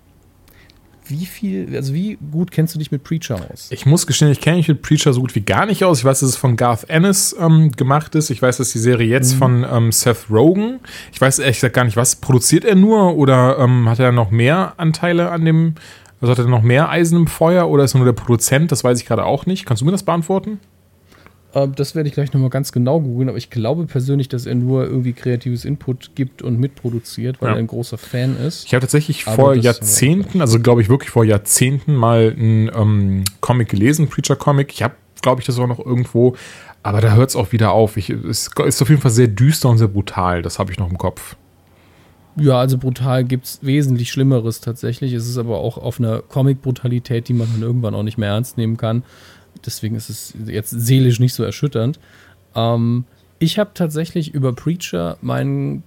wie viel, also wie gut kennst du dich mit Preacher aus? Ich muss gestehen, ich kenne mich mit Preacher so gut wie gar nicht aus. Ich weiß, dass es von Garth Ennis ähm, gemacht ist. Ich weiß, dass die Serie jetzt mhm. von ähm, Seth Rogen. Ich weiß ehrlich gesagt gar nicht, was produziert er nur oder ähm, hat er noch mehr Anteile an dem, also hat er noch mehr Eisen im Feuer oder ist er nur der Produzent? Das weiß ich gerade auch nicht. Kannst du mir das beantworten? Ähm, das werde ich gleich nochmal ganz genau googeln, aber ich glaube persönlich, dass er nur irgendwie kreatives Input gibt und mitproduziert, weil Ja. er ein großer Fan ist. Ich habe tatsächlich Aber vor das- Jahrzehnten, also glaube ich wirklich vor Jahrzehnten mal einen ähm, Comic gelesen, Preacher-Comic. Ich habe, glaube ich, das auch noch irgendwo, aber da hört es auch wieder auf. Ich, es ist auf jeden Fall sehr düster und sehr brutal, das habe ich noch im Kopf. Ja, also brutal gibt es wesentlich Schlimmeres tatsächlich. Es ist aber auch auf einer Comic-Brutalität, die man dann irgendwann auch nicht mehr ernst nehmen kann. Deswegen ist es jetzt seelisch nicht so erschütternd. Ähm, ich habe tatsächlich über Preacher meinen,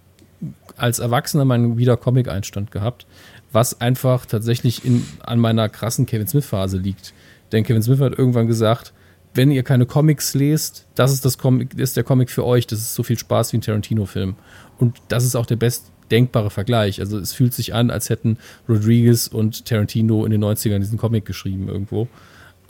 als Erwachsener meinen wieder Comic-Einstand gehabt, was einfach tatsächlich in, an meiner krassen Kevin Smith-Phase liegt. Denn Kevin Smith hat irgendwann gesagt, wenn ihr keine Comics lest, das ist, das Comic, ist der Comic für euch. Das ist so viel Spaß wie ein Tarantino-Film. Und das ist auch der best denkbare Vergleich. Also es fühlt sich an, als hätten Rodriguez und Tarantino in den 90ern diesen Comic geschrieben irgendwo.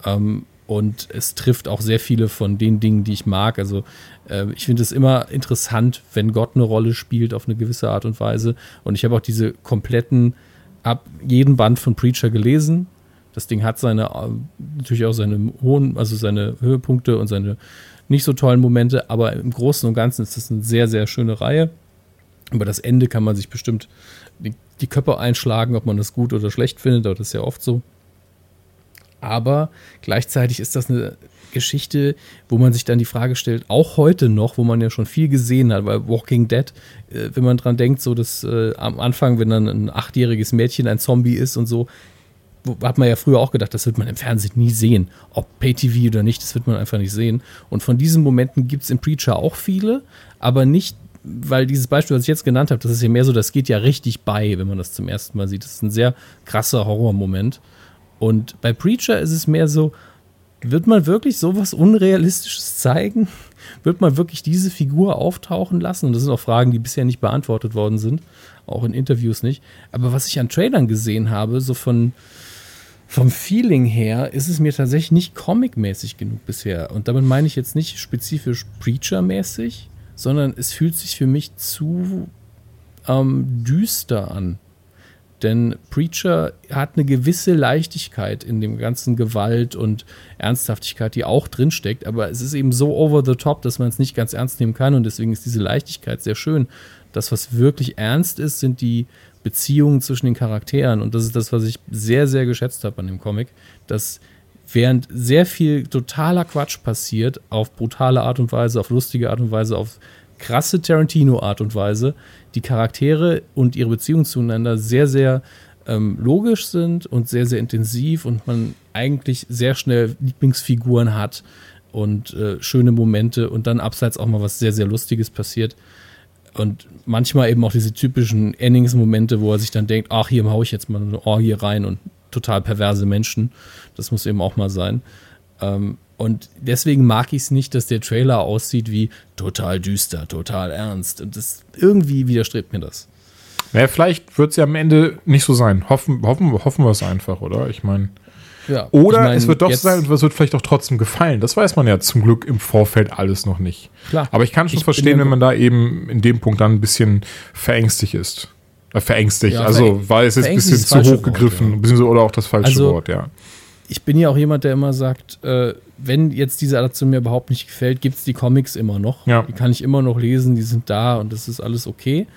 Ähm, und es trifft auch sehr viele von den Dingen, die ich mag. Also äh, ich finde es immer interessant, wenn Gott eine Rolle spielt auf eine gewisse Art und Weise. Und ich habe auch diese kompletten, ab jeden Band von Preacher gelesen. Das Ding hat seine, äh, natürlich auch seine hohen, also seine Höhepunkte und seine nicht so tollen Momente, aber im Großen und Ganzen ist das eine sehr, sehr schöne Reihe. Über das Ende kann man sich bestimmt die, die Köpfe einschlagen, ob man das gut oder schlecht findet, aber das ist ja oft so. Aber gleichzeitig ist das eine Geschichte, wo man sich dann die Frage stellt, auch heute noch, wo man ja schon viel gesehen hat, weil Walking Dead, äh, wenn man dran denkt, so dass äh, am Anfang, wenn dann ein achtjähriges Mädchen ein Zombie ist und so, hat man ja früher auch gedacht, das wird man im Fernsehen nie sehen. Ob Pay-TV oder nicht, das wird man einfach nicht sehen. Und von diesen Momenten gibt es im Preacher auch viele, aber nicht, weil dieses Beispiel, was ich jetzt genannt habe, das ist ja mehr so, das geht ja richtig bei, wenn man das zum ersten Mal sieht. Das ist ein sehr krasser Horrormoment. Und bei Preacher ist es mehr so, wird man wirklich sowas Unrealistisches zeigen? <laughs> Wird man wirklich diese Figur auftauchen lassen? Und das sind auch Fragen, die bisher nicht beantwortet worden sind, auch in Interviews nicht. Aber was ich an Trailern gesehen habe, so von vom Feeling her, ist es mir tatsächlich nicht comic-mäßig genug bisher. Und damit meine ich jetzt nicht spezifisch Preacher-mäßig, sondern es fühlt sich für mich zu ähm, düster an. Denn Preacher hat eine gewisse Leichtigkeit in dem ganzen Gewalt und Ernsthaftigkeit, die auch drinsteckt. Aber es ist eben so over the top, dass man es nicht ganz ernst nehmen kann. Und deswegen ist diese Leichtigkeit sehr schön. Das, was wirklich ernst ist, sind die Beziehungen zwischen den Charakteren. Und das ist das, was ich sehr, sehr geschätzt habe an dem Comic. Dass während sehr viel totaler Quatsch passiert, auf brutale Art und Weise, auf lustige Art und Weise, auf krasse Tarantino-Art und Weise, die Charaktere und ihre Beziehungen zueinander sehr, sehr ähm, logisch sind und sehr, sehr intensiv und man eigentlich sehr schnell Lieblingsfiguren hat und äh, schöne Momente und dann abseits auch mal was sehr, sehr Lustiges passiert. Und manchmal eben auch diese typischen Endings-Momente, wo er sich dann denkt, ach, hier hau ich jetzt mal eine Orgie rein und total perverse Menschen. Das muss eben auch mal sein. Ähm, und deswegen mag ich es nicht, dass der Trailer aussieht wie total düster, total ernst. Und das irgendwie widerstrebt mir das. Naja, vielleicht wird es ja am Ende nicht so sein. Hoffen, hoffen, hoffen wir es einfach, oder? Ich meine. Ja, Oder ich mein, es wird doch sein und es wird vielleicht auch trotzdem gefallen. Das weiß man ja zum Glück im Vorfeld alles noch nicht. Klar. Aber ich kann schon Ich verstehen, ja- wenn man da eben in dem Punkt dann ein bisschen verängstigt ist. Äh, verängstigt, Ja, also weil es ist ein bisschen zu hoch gegriffen, Wort, beziehungsweise oder auch das falsche Also- Wort, ja. ich bin ja auch jemand, der immer sagt, äh, wenn jetzt diese Adaption mir überhaupt nicht gefällt, gibt es die Comics immer noch. Ja. Die kann ich immer noch lesen, die sind da und das ist alles okay.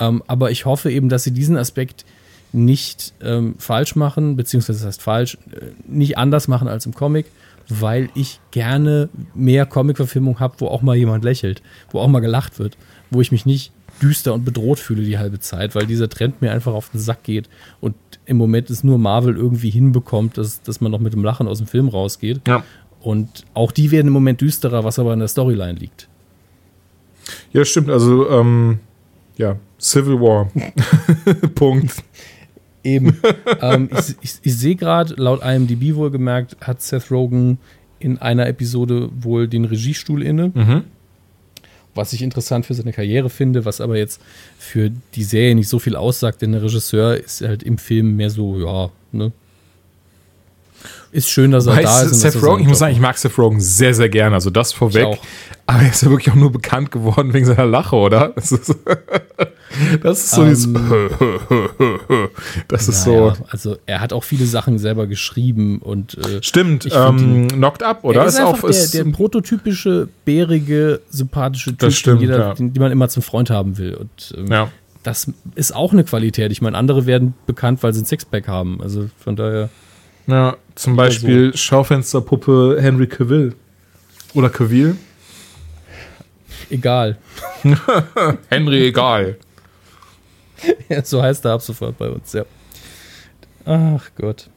Ähm, aber ich hoffe eben, dass sie diesen Aspekt nicht ähm, falsch machen, beziehungsweise das heißt falsch, äh, nicht anders machen als im Comic, weil ich gerne mehr Comic-Verfilmung habe, wo auch mal jemand lächelt, wo auch mal gelacht wird, wo ich mich nicht düster und bedroht fühle die halbe Zeit, weil dieser Trend mir einfach auf den Sack geht und im Moment ist nur Marvel irgendwie hinbekommt, dass, dass man noch mit dem Lachen aus dem Film rausgeht. Ja. Und auch die werden im Moment düsterer, was aber an der Storyline liegt. Ja, stimmt, also ähm, ja, Civil War. <laughs> Punkt. Eben. ähm, ich ich, ich sehe gerade, laut IMDb wohlgemerkt, hat Seth Rogen in einer Episode wohl den Regiestuhl inne. Mhm. Was ich interessant für seine Karriere finde, was aber jetzt für die Serie nicht so viel aussagt, denn der Regisseur ist halt im Film mehr so, ja, ne? Ist schön, dass er Weißt da ist. Seth Rogen, ich muss sagen, ich mag Seth Rogen sehr, sehr gerne. Also das vorweg. Aber er ist ja wirklich auch nur bekannt geworden wegen seiner Lache, oder? <laughs> Das ist, ist so Ähm, dieses. <laughs> Das ist Naja, so. also er hat auch viele Sachen selber geschrieben und äh, Stimmt, ähm, Knocked Up, oder? er ist, einfach ist- der, der prototypische, bärige, sympathische Typ, Das stimmt, den, jeder, ja. den, den man immer zum Freund haben will. Und ähm, ja. das ist auch eine Qualität. Ich meine, andere werden bekannt, weil sie ein Sixpack haben. Also von daher, ja, zum Beispiel Schaufensterpuppe Henry Cavill. Oder Cavill. egal. <laughs> Henry, egal. <laughs> So heißt er ab sofort bei uns, ja. Ach Gott.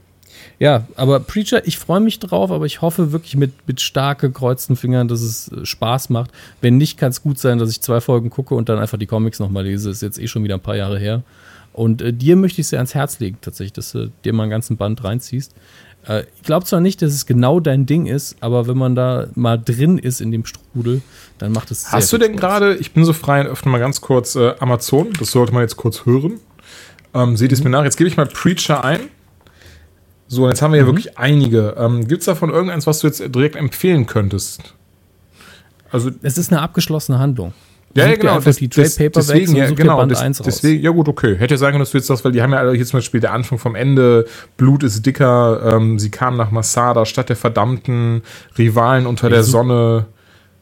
Ja, aber Preacher, ich freue mich drauf, aber ich hoffe wirklich mit, mit stark gekreuzten Fingern, dass es äh, Spaß macht. Wenn nicht, kann es gut sein, dass ich zwei Folgen gucke und dann einfach die Comics nochmal lese. Ist jetzt eh schon wieder ein paar Jahre her. Und äh, dir möchte ich sehr ans Herz legen, tatsächlich, dass du dir mal einen ganzen Band reinziehst. Äh, ich glaube zwar nicht, dass es genau dein Ding ist, aber wenn man da mal drin ist in dem Strudel, dann macht es Hast du denn gerade, ich bin so frei, öffne mal ganz kurz äh, Amazon, das sollte man jetzt kurz hören. Ähm, seht es mir nach. Jetzt gebe ich mal Preacher ein. So, und jetzt haben wir ja wirklich einige. Ähm, Gibt es davon irgendeins, was du jetzt direkt empfehlen könntest? Also, Es ist eine abgeschlossene Handlung. Ja, ja, genau. einfach die Trade Paperbacks deswegen, ja, genau. Band des- 1 raus. deswegen, ja, gut, okay. Hätte ja sein können, dass du jetzt das, weil die haben ja hier zum Beispiel der Anfang vom Ende, Blut ist dicker, ähm, sie kamen nach Masada, Stadt der Verdammten, Rivalen unter der such- Sonne.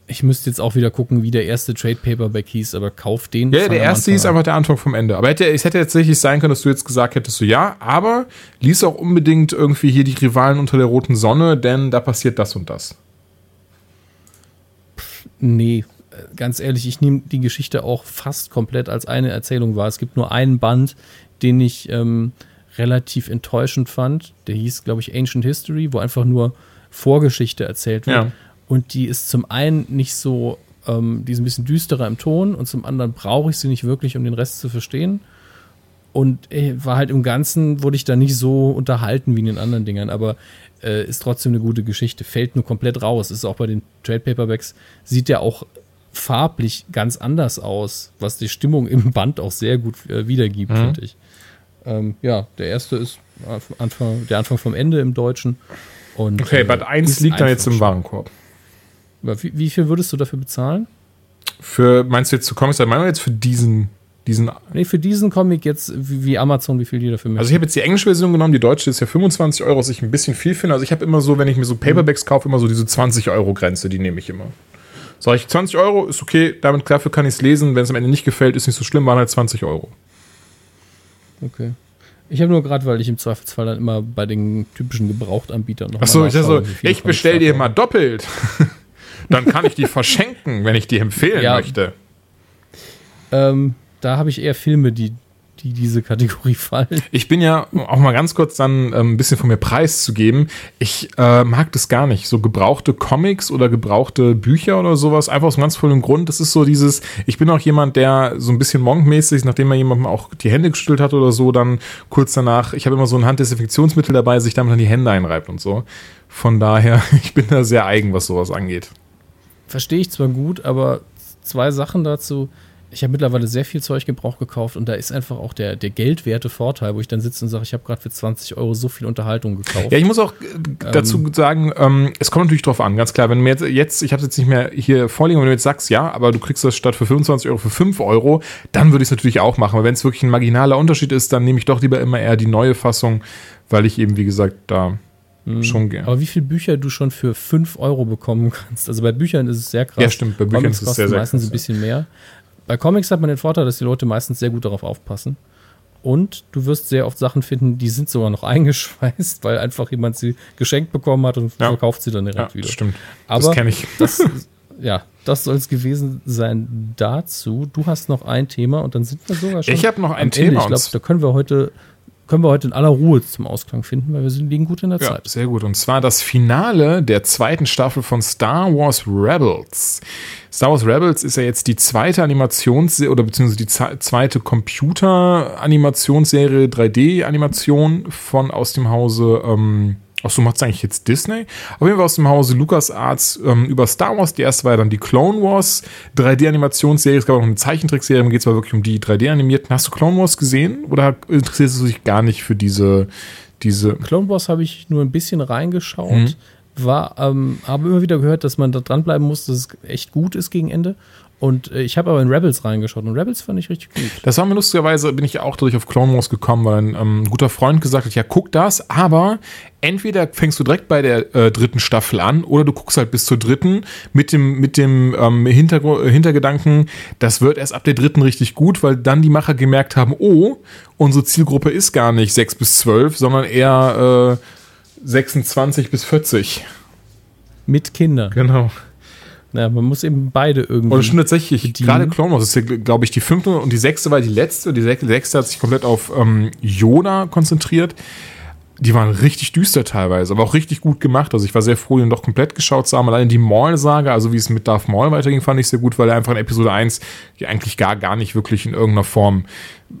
Ich müsste jetzt auch wieder gucken, wie der erste Trade Paperback hieß, aber kauf den. Ja, der erste hieß einfach der Anfang vom Ende. Aber hätte, es hätte tatsächlich sein können, dass du jetzt gesagt hättest, so ja, aber lies auch unbedingt irgendwie hier die Rivalen unter der roten Sonne, denn da passiert das und das. Nee, ganz ehrlich, ich nehme die Geschichte auch fast komplett als eine Erzählung wahr. Es gibt nur einen Band, den ich ähm, relativ enttäuschend fand. Der hieß, glaube ich, Ancient History, wo einfach nur Vorgeschichte erzählt wird. Ja. Und die ist zum einen nicht so, ähm, die ist ein bisschen düsterer im Ton und zum anderen brauche ich sie nicht wirklich, um den Rest zu verstehen. Und äh, war halt im Ganzen, wurde ich da nicht so unterhalten wie in den anderen Dingern, aber äh, ist trotzdem eine gute Geschichte. Fällt nur komplett raus. Ist auch bei den Trade Paperbacks, sieht ja auch farblich ganz anders aus, was die Stimmung im Band auch sehr gut äh, wiedergibt, Mhm. finde ich. Ähm, ja, der erste ist Anfang, der Anfang vom Ende im Deutschen. Und, Okay, äh, Band 1 ist liegt dann einfach jetzt im. Warenkorb. Wie, wie viel würdest du dafür bezahlen? Für, meinst du jetzt zu Comics, meinst du jetzt für diesen, diesen Nee, für diesen Comic jetzt, wie, Amazon, wie viel die dafür Also ich habe jetzt die englische Version genommen, die deutsche ist ja 25 Euro, was ich ein bisschen viel finde. Also ich habe immer so, wenn ich mir so Paperbacks kaufe, immer so diese 20 Euro Grenze, die nehme ich immer. Sag ich 20 Euro, ist okay, damit dafür kann ich es lesen. Wenn es am Ende nicht gefällt, ist nicht so schlimm, waren halt 20 Euro. Okay. Ich habe nur gerade, weil ich im Zweifelsfall dann immer bei den typischen Gebrauchtanbietern noch Achso, mal ich dachte so, nachschaue, wie viel ich Comics bestell da dir mal doppelt. <laughs> Dann kann ich die verschenken, wenn ich die empfehlen Ja. möchte. Ähm, da habe ich eher Filme, die, die diese Kategorie <laughs> fallen. Ich bin ja, auch mal ganz kurz dann ähm, ein bisschen von mir preiszugeben, ich äh, mag das gar nicht. So gebrauchte Comics oder gebrauchte Bücher oder sowas, einfach aus einem ganz vollen Grund. Das ist so dieses, ich bin auch jemand, der so ein bisschen monkmäßig, nachdem er jemandem auch die Hände geschüttelt hat oder so, dann kurz danach, ich habe immer so ein Handdesinfektionsmittel dabei, sich damit dann die Hände einreibt und so. Von daher, <laughs> ich bin da sehr eigen, was sowas angeht. Verstehe ich zwar gut, aber zwei Sachen dazu. Ich habe mittlerweile sehr viel Zeug Gebrauch gekauft und da ist einfach auch der, der geldwerte Vorteil, wo ich dann sitze und sage, ich habe gerade für 20 Euro so viel Unterhaltung gekauft. Ja, ich muss auch äh, dazu sagen, ähm, es kommt natürlich drauf an, ganz klar. Wenn du mir jetzt, jetzt ich habe es jetzt nicht mehr hier vorliegen, wenn du jetzt sagst, ja, aber du kriegst das statt für 25 Euro für 5 Euro, dann würde ich es natürlich auch machen. Aber wenn es wirklich ein marginaler Unterschied ist, dann nehme ich doch lieber immer eher die neue Fassung, weil ich eben, wie gesagt, da schon gerne. Aber wie viele Bücher du schon für 5 Euro bekommen kannst. Also bei Büchern ist es sehr krass. Ja, stimmt, bei Büchern Comics ist es sehr, sehr meistens krass, ein bisschen mehr. Bei Comics hat man den Vorteil, dass die Leute meistens sehr gut darauf aufpassen. Und du wirst sehr oft Sachen finden, die sind sogar noch <laughs> eingeschweißt, weil einfach jemand sie geschenkt bekommen hat und Ja. verkauft sie dann Ja, direkt wieder. stimmt. Aber <laughs> das kenne ich. Das, ja, das soll es gewesen sein dazu. Du hast noch ein Thema und dann sind wir sogar schon. Ich habe noch ein Thema, Ende. Ich glaube, da können wir heute können wir heute in aller Ruhe zum Ausklang finden, weil wir sind, liegen gut in der Ja, Zeit. sehr gut. Und zwar das Finale der zweiten Staffel von Star Wars Rebels. Star Wars Rebels ist ja jetzt die zweite Animationsserie oder beziehungsweise die zweite Computer-Animationsserie, 3D-Animation von aus dem Hause, ähm, ach so, macht's eigentlich jetzt Disney? Auf jeden Fall aus dem Hause LucasArts ähm, über Star Wars. Die erste war ja dann die Clone Wars 3D-Animationsserie. Es gab auch noch eine Zeichentrickserie, da geht es aber wirklich um die 3D-Animierten. Hast du Clone Wars gesehen oder interessierst du dich gar nicht für diese, diese. Clone Wars habe ich nur ein bisschen reingeschaut. Mhm. War, ähm, habe immer wieder gehört, dass man da dranbleiben muss, dass es echt gut ist gegen Ende. Und äh, ich habe aber in Rebels reingeschaut und Rebels fand ich richtig gut. Das war mir lustigerweise, bin ich auch durch auf Clone Wars gekommen, weil ein ähm, guter Freund gesagt hat, ja, guck das, aber entweder fängst du direkt bei der äh, dritten Staffel an oder du guckst halt bis zur dritten mit dem, mit dem ähm, Hintergr Hintergedanken, das wird erst ab der dritten richtig gut, weil dann die Macher gemerkt haben, oh, unsere Zielgruppe ist gar nicht 6 bis 12, sondern eher äh, 26 bis 40. Mit Kindern. Genau. Ja, man muss eben beide irgendwie. Und das stimmt tatsächlich. Gerade Clone Wars ist ja, glaube ich, die fünfte und die sechste war die letzte. Die sechste hat sich komplett auf ähm, Yoda konzentriert. Die waren richtig düster teilweise, aber auch richtig gut gemacht. Also ich war sehr froh, den doch komplett geschaut zu haben. Allein die Maul-Sage, also wie es mit Darth Maul weiterging, fand ich sehr gut, weil er einfach in Episode 1 eigentlich gar, gar nicht wirklich in irgendeiner Form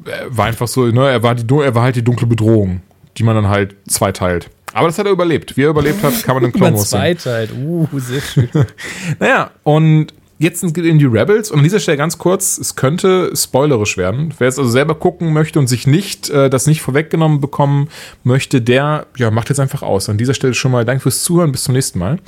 äh, war einfach so, ne, er war, die, er war halt die dunkle Bedrohung, die man dann halt zweiteilt. Aber das hat er überlebt. Wie er überlebt hat, kann man in <laughs> Clone Wars sehen. halt. Uh, sehr schön. <laughs> naja, und jetzt sind in die Rebels und an dieser Stelle ganz kurz, es könnte spoilerisch werden. Wer jetzt also selber gucken möchte und sich nicht äh, das nicht vorweggenommen bekommen möchte, der ja, macht jetzt einfach aus. An dieser Stelle schon mal Danke fürs Zuhören, bis zum nächsten Mal.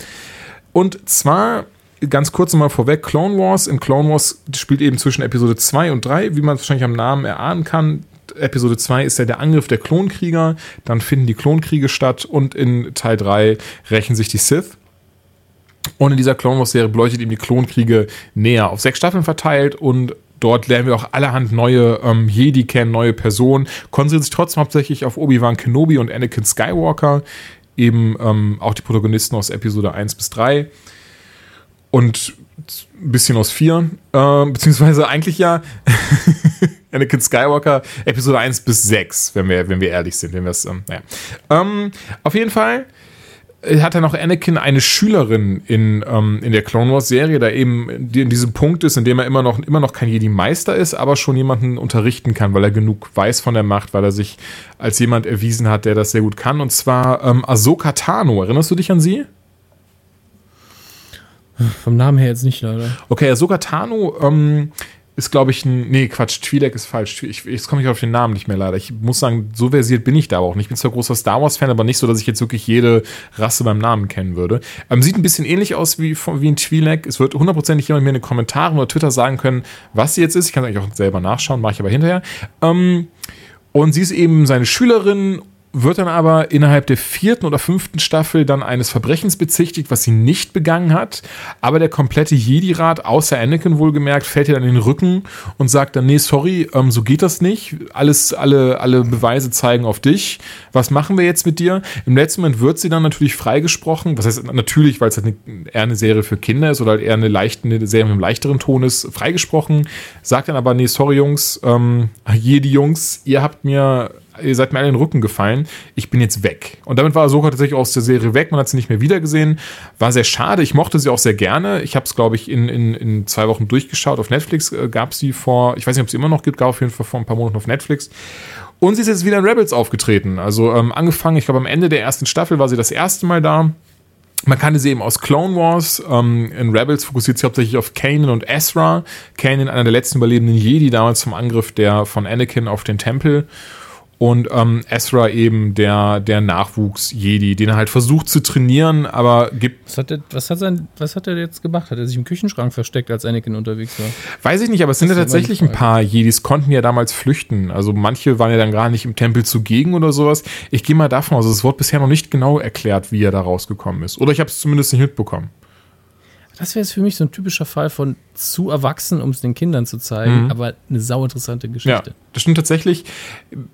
Und zwar ganz kurz nochmal vorweg, Clone Wars. In Clone Wars spielt eben zwischen Episode 2 und 3, wie man es wahrscheinlich am Namen erahnen kann. Episode 2 ist ja der Angriff der Klonkrieger, dann finden die Klonkriege statt und in Teil 3 rächen sich die Sith. Und in dieser Clone Wars Serie beleuchtet eben die Klonkriege näher auf sechs Staffeln verteilt und dort lernen wir auch allerhand neue ähm, Jedi kennen, neue Personen, konzentriert sich trotzdem hauptsächlich auf Obi-Wan Kenobi und Anakin Skywalker, eben ähm, auch die Protagonisten aus Episode 1 bis 3 und ein bisschen aus 4, äh, beziehungsweise eigentlich ja <laughs> Anakin Skywalker Episode 1 bis 6, wenn wir, wenn wir ehrlich sind. Wenn wir ähm, naja. ähm, auf jeden Fall hat er noch Anakin eine Schülerin in, ähm, in der Clone Wars Serie, da eben in diesem Punkt ist, in dem er immer noch, immer noch kein Jedi-Meister ist, aber schon jemanden unterrichten kann, weil er genug weiß von der Macht, weil er sich als jemand erwiesen hat, der das sehr gut kann. Und zwar ähm, Ahsoka Tano. Erinnerst du dich an sie? Vom Namen her jetzt nicht, leider. Okay, Ahsoka Tano ähm, ist, glaube ich, ein. Nee, Quatsch, Twi'lek ist falsch. Ich, jetzt komme ich auf den Namen nicht mehr leider. Ich muss sagen, so versiert bin ich da auch nicht. Ich bin zwar großer Star Wars-Fan, aber nicht so, dass ich jetzt wirklich jede Rasse beim Namen kennen würde. Ähm, sieht ein bisschen ähnlich aus wie, wie ein Twi'lek. Es wird hundertprozentig jemand mir in den Kommentaren oder Twitter sagen können, was sie jetzt ist. Ich kann es eigentlich auch selber nachschauen, mache ich aber hinterher. Ähm, und sie ist eben seine Schülerin wird dann aber innerhalb der vierten oder fünften Staffel dann eines Verbrechens bezichtigt, was sie nicht begangen hat. Aber der komplette Jedi-Rat, außer Anakin wohlgemerkt, fällt ihr dann in den Rücken und sagt dann, nee, sorry, ähm, so geht das nicht. Alles, alle, alle Beweise zeigen auf dich. Was machen wir jetzt mit dir? Im letzten Moment wird sie dann natürlich freigesprochen. Was heißt natürlich, weil es halt eine, eher eine Serie für Kinder ist oder halt eher eine, leichte, eine Serie mit einem leichteren Ton ist, freigesprochen. Sagt dann aber, nee, sorry Jungs, ähm, Jedi-Jungs, ihr habt mir ihr seid mir alle in den Rücken gefallen, ich bin jetzt weg. Und damit war Ahsoka tatsächlich aus der Serie weg, man hat sie nicht mehr wiedergesehen. War sehr schade, ich mochte sie auch sehr gerne. Ich habe es, glaube ich, in, in, in zwei Wochen durchgeschaut. Auf Netflix äh, gab sie vor, ich weiß nicht, ob sie immer noch gibt, gab auf jeden Fall vor ein paar Monaten auf Netflix. Und sie ist jetzt wieder in Rebels aufgetreten. Also ähm, angefangen, ich glaube, am Ende der ersten Staffel war sie das erste Mal da. Man kannte sie eben aus Clone Wars. Ähm, in Rebels fokussiert sie hauptsächlich auf Kanan und Ezra. Kanan, einer der letzten überlebenden Jedi, damals zum Angriff der von Anakin auf den Tempel und ähm, Ezra eben der, der Nachwuchs-Jedi, den er halt versucht zu trainieren, aber gibt. Was hat, er, was, hat sein, was hat er jetzt gemacht? Hat er sich im Küchenschrank versteckt, als Anakin unterwegs war? Weiß ich nicht, aber es sind ja tatsächlich ein paar Jedis, konnten ja damals flüchten. Also manche waren ja dann gar nicht im Tempel zugegen oder sowas. Ich gehe mal davon aus, es wurde bisher noch nicht genau erklärt, wie er da rausgekommen ist. Oder ich habe es zumindest nicht mitbekommen. Das wäre jetzt für mich so ein typischer Fall von zu erwachsen, um es den Kindern zu zeigen, mhm. aber eine sauinteressante Geschichte. Ja, das stimmt tatsächlich.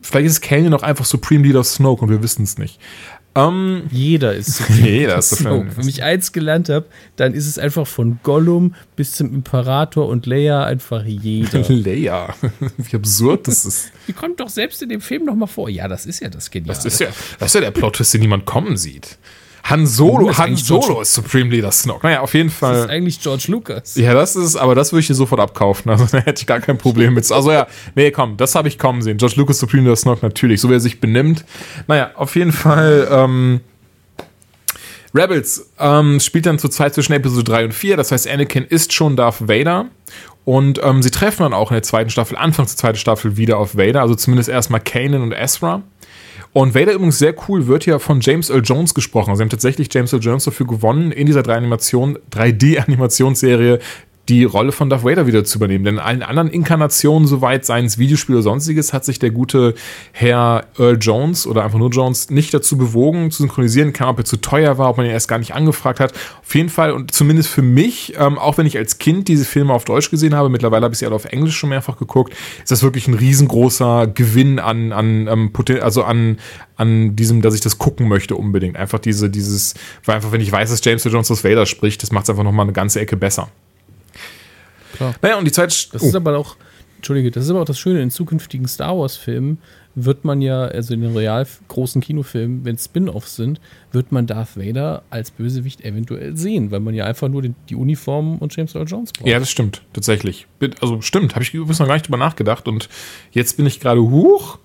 Vielleicht ist Kanan auch einfach Supreme Leader Snoke und wir wissen es nicht. Um, jeder ist <laughs> Supreme jeder ist Snoke. Wenn ich eins gelernt habe, dann ist es einfach von Gollum bis zum Imperator und Leia einfach jeder. <laughs> Leia, wie absurd das ist. <laughs> Die kommt doch selbst in dem Film noch mal vor. Ja, das ist ja das Geniale. Das ist ja, das ist ja der Plot-Twist, den niemand kommen sieht. Han Solo, ist Han Solo George ist Supreme Leader Snoke. Naja, auf jeden Fall. Das ist eigentlich George Lucas. Ja, das ist, aber das würde ich dir sofort abkaufen. Also <laughs> da hätte ich gar kein Problem mit. Also ja, nee, komm, das habe ich kommen sehen. George Lucas Supreme Leader Snoke natürlich, so wie er sich benimmt. Naja, auf jeden Fall, ähm, Rebels ähm, spielt dann zur Zeit zwischen Episode 3 und 4. Das heißt, Anakin ist schon Darth Vader. Und ähm, sie treffen dann auch in der zweiten Staffel, Anfang der zweiten Staffel, wieder auf Vader. Also zumindest erstmal Kanan und Ezra. Und Vader übrigens sehr cool, wird ja von James Earl Jones gesprochen. Also sie haben tatsächlich James Earl Jones dafür gewonnen, in dieser 3D-Animationsserie die Rolle von Darth Vader wieder zu übernehmen. Denn in allen anderen Inkarnationen, soweit seien es Videospiele oder sonstiges, hat sich der gute Herr Earl Jones oder einfach nur Jones nicht dazu bewogen, zu synchronisieren. Kann, ob er zu teuer war, ob man ihn erst gar nicht angefragt hat. Auf jeden Fall, und zumindest für mich, ähm, auch wenn ich als Kind diese Filme auf Deutsch gesehen habe, mittlerweile habe ich sie alle auf Englisch schon mehrfach geguckt, ist das wirklich ein riesengroßer Gewinn an, an, ähm, also an, an diesem, dass ich das gucken möchte unbedingt. Einfach diese, dieses, weil einfach, wenn ich weiß, dass James Jones das Vader spricht, das macht es einfach nochmal eine ganze Ecke besser. Klar. Naja, und die Zeit. Das oh. ist aber auch, Entschuldige, das ist aber auch das Schöne, in zukünftigen Star Wars-Filmen wird man ja, also in den real großen Kinofilmen, wenn Spin-offs sind, wird man Darth Vader als Bösewicht eventuell sehen, weil man ja einfach nur die, die Uniform und James Earl Jones braucht. Ja, das stimmt, tatsächlich. Also stimmt, habe ich übrigens noch gar nicht drüber nachgedacht und jetzt bin ich gerade hoch.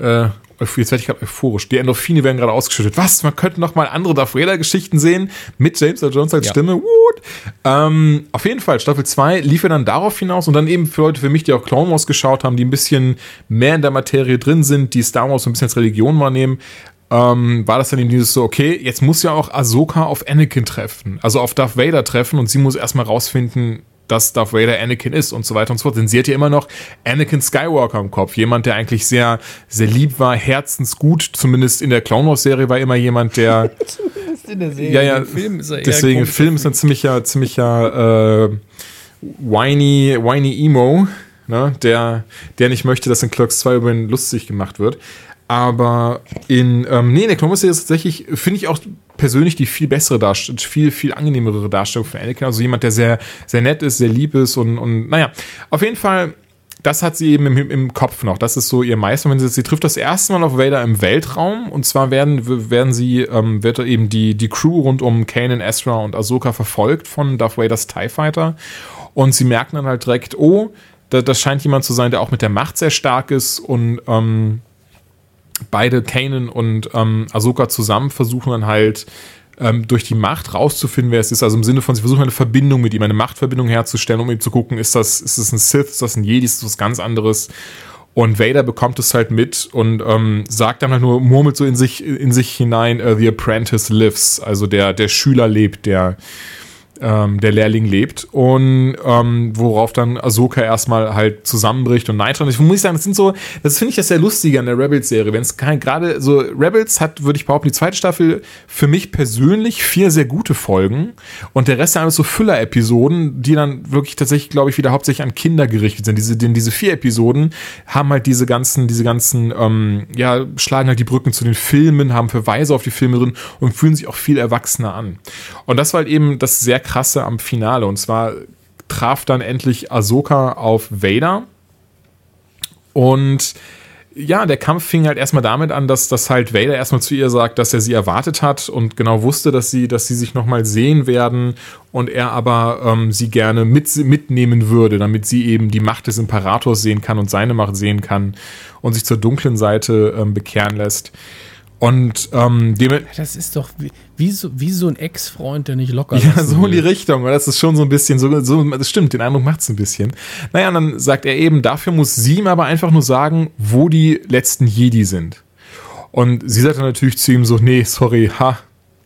Äh, jetzt werde ich gerade euphorisch. Die Endorphine werden gerade ausgeschüttet. Was? Man könnte noch mal andere Darth Vader-Geschichten sehen mit James Earl Jones als ja. Stimme. What? Ähm, auf jeden Fall, Staffel 2 lief er dann darauf hinaus und dann eben für Leute, für mich, die auch Clone Wars geschaut haben, die ein bisschen mehr in der Materie drin sind, die Star Wars so ein bisschen als Religion wahrnehmen, ähm, war das dann eben dieses so, okay, jetzt muss ja auch Ahsoka auf Anakin treffen, also auf Darth Vader treffen und sie muss erstmal rausfinden, dass Darth Vader Anakin ist und so weiter und so fort. Denn sie hat ja immer noch Anakin Skywalker im Kopf. Jemand, der eigentlich sehr, sehr lieb war, herzensgut. Zumindest in der Clone Wars Serie war immer jemand, der. <laughs> Zumindest in der Serie. Ja, ja. Im Film ist er deswegen, Film ist ein ziemlicher, ziemlicher, äh, whiny, whiny Emo. Ne, der, der nicht möchte, dass in Clerks 2 über ihn lustig gemacht wird. Aber in, ähm, nee, in der Clone Wars Serie ist tatsächlich, finde ich auch persönlich die viel bessere Darstellung, viel, viel angenehmere Darstellung von Anakin. Also jemand, der sehr, sehr nett ist, sehr lieb ist und, und naja, auf jeden Fall, das hat sie eben im, im Kopf noch. Das ist so ihr Meister. Wenn sie, sie trifft das erste Mal auf Vader im Weltraum und zwar werden, werden sie, ähm, wird eben die, die Crew rund um Kanan, Ezra und Ahsoka verfolgt von Darth Vaders TIE Fighter und sie merken dann halt direkt, oh, da, das scheint jemand zu sein, der auch mit der Macht sehr stark ist und ähm, beide Kanan und ähm, Ahsoka zusammen versuchen dann halt ähm, durch die Macht rauszufinden, wer es ist. Also im Sinne von, sie versuchen eine Verbindung mit ihm, eine Machtverbindung herzustellen, um eben zu gucken, ist das, ist das ein Sith, ist das ein Jedi, ist das was ganz anderes. Und Vader bekommt es halt mit und ähm, sagt dann halt nur, murmelt so in sich, in sich hinein, uh, The Apprentice lives, also der, der Schüler lebt, der, ähm, der Lehrling lebt und ähm, worauf dann Ahsoka erstmal halt zusammenbricht und Nitro. Und ich muss sagen, das sind so, das finde ich das sehr lustige an der Rebels-Serie. Wenn es gerade so, Rebels hat, würde ich behaupten, die zweite Staffel für mich persönlich vier sehr gute Folgen und der Rest sind alles so Füller-Episoden, die dann wirklich tatsächlich, glaube ich, wieder hauptsächlich an Kinder gerichtet sind. Diese, denn diese vier Episoden haben halt diese ganzen, diese ganzen, ähm, ja, schlagen halt die Brücken zu den Filmen, haben Verweise auf die Filme drin und fühlen sich auch viel erwachsener an. Und das war halt eben das sehr krasse am Finale. Und zwar traf dann endlich Ahsoka auf Vader. Und ja, der Kampf fing halt erstmal damit an, dass, dass halt Vader erstmal zu ihr sagt, dass er sie erwartet hat und genau wusste, dass sie, dass sie sich nochmal sehen werden und er aber ähm, sie gerne mit, mitnehmen würde, damit sie eben die Macht des Imperators sehen kann und seine Macht sehen kann und sich zur dunklen Seite ähm, bekehren lässt. Und ähm, dem das ist doch wie, wie, so, wie so ein Ex-Freund, der nicht locker Ja, so in die Richtung. Das ist schon so ein bisschen, so, so das stimmt, den Eindruck macht es ein bisschen. Naja, und dann sagt er eben, dafür muss sie ihm aber einfach nur sagen, wo die letzten Jedi sind. Und sie sagt dann natürlich zu ihm so, nee, sorry, ha,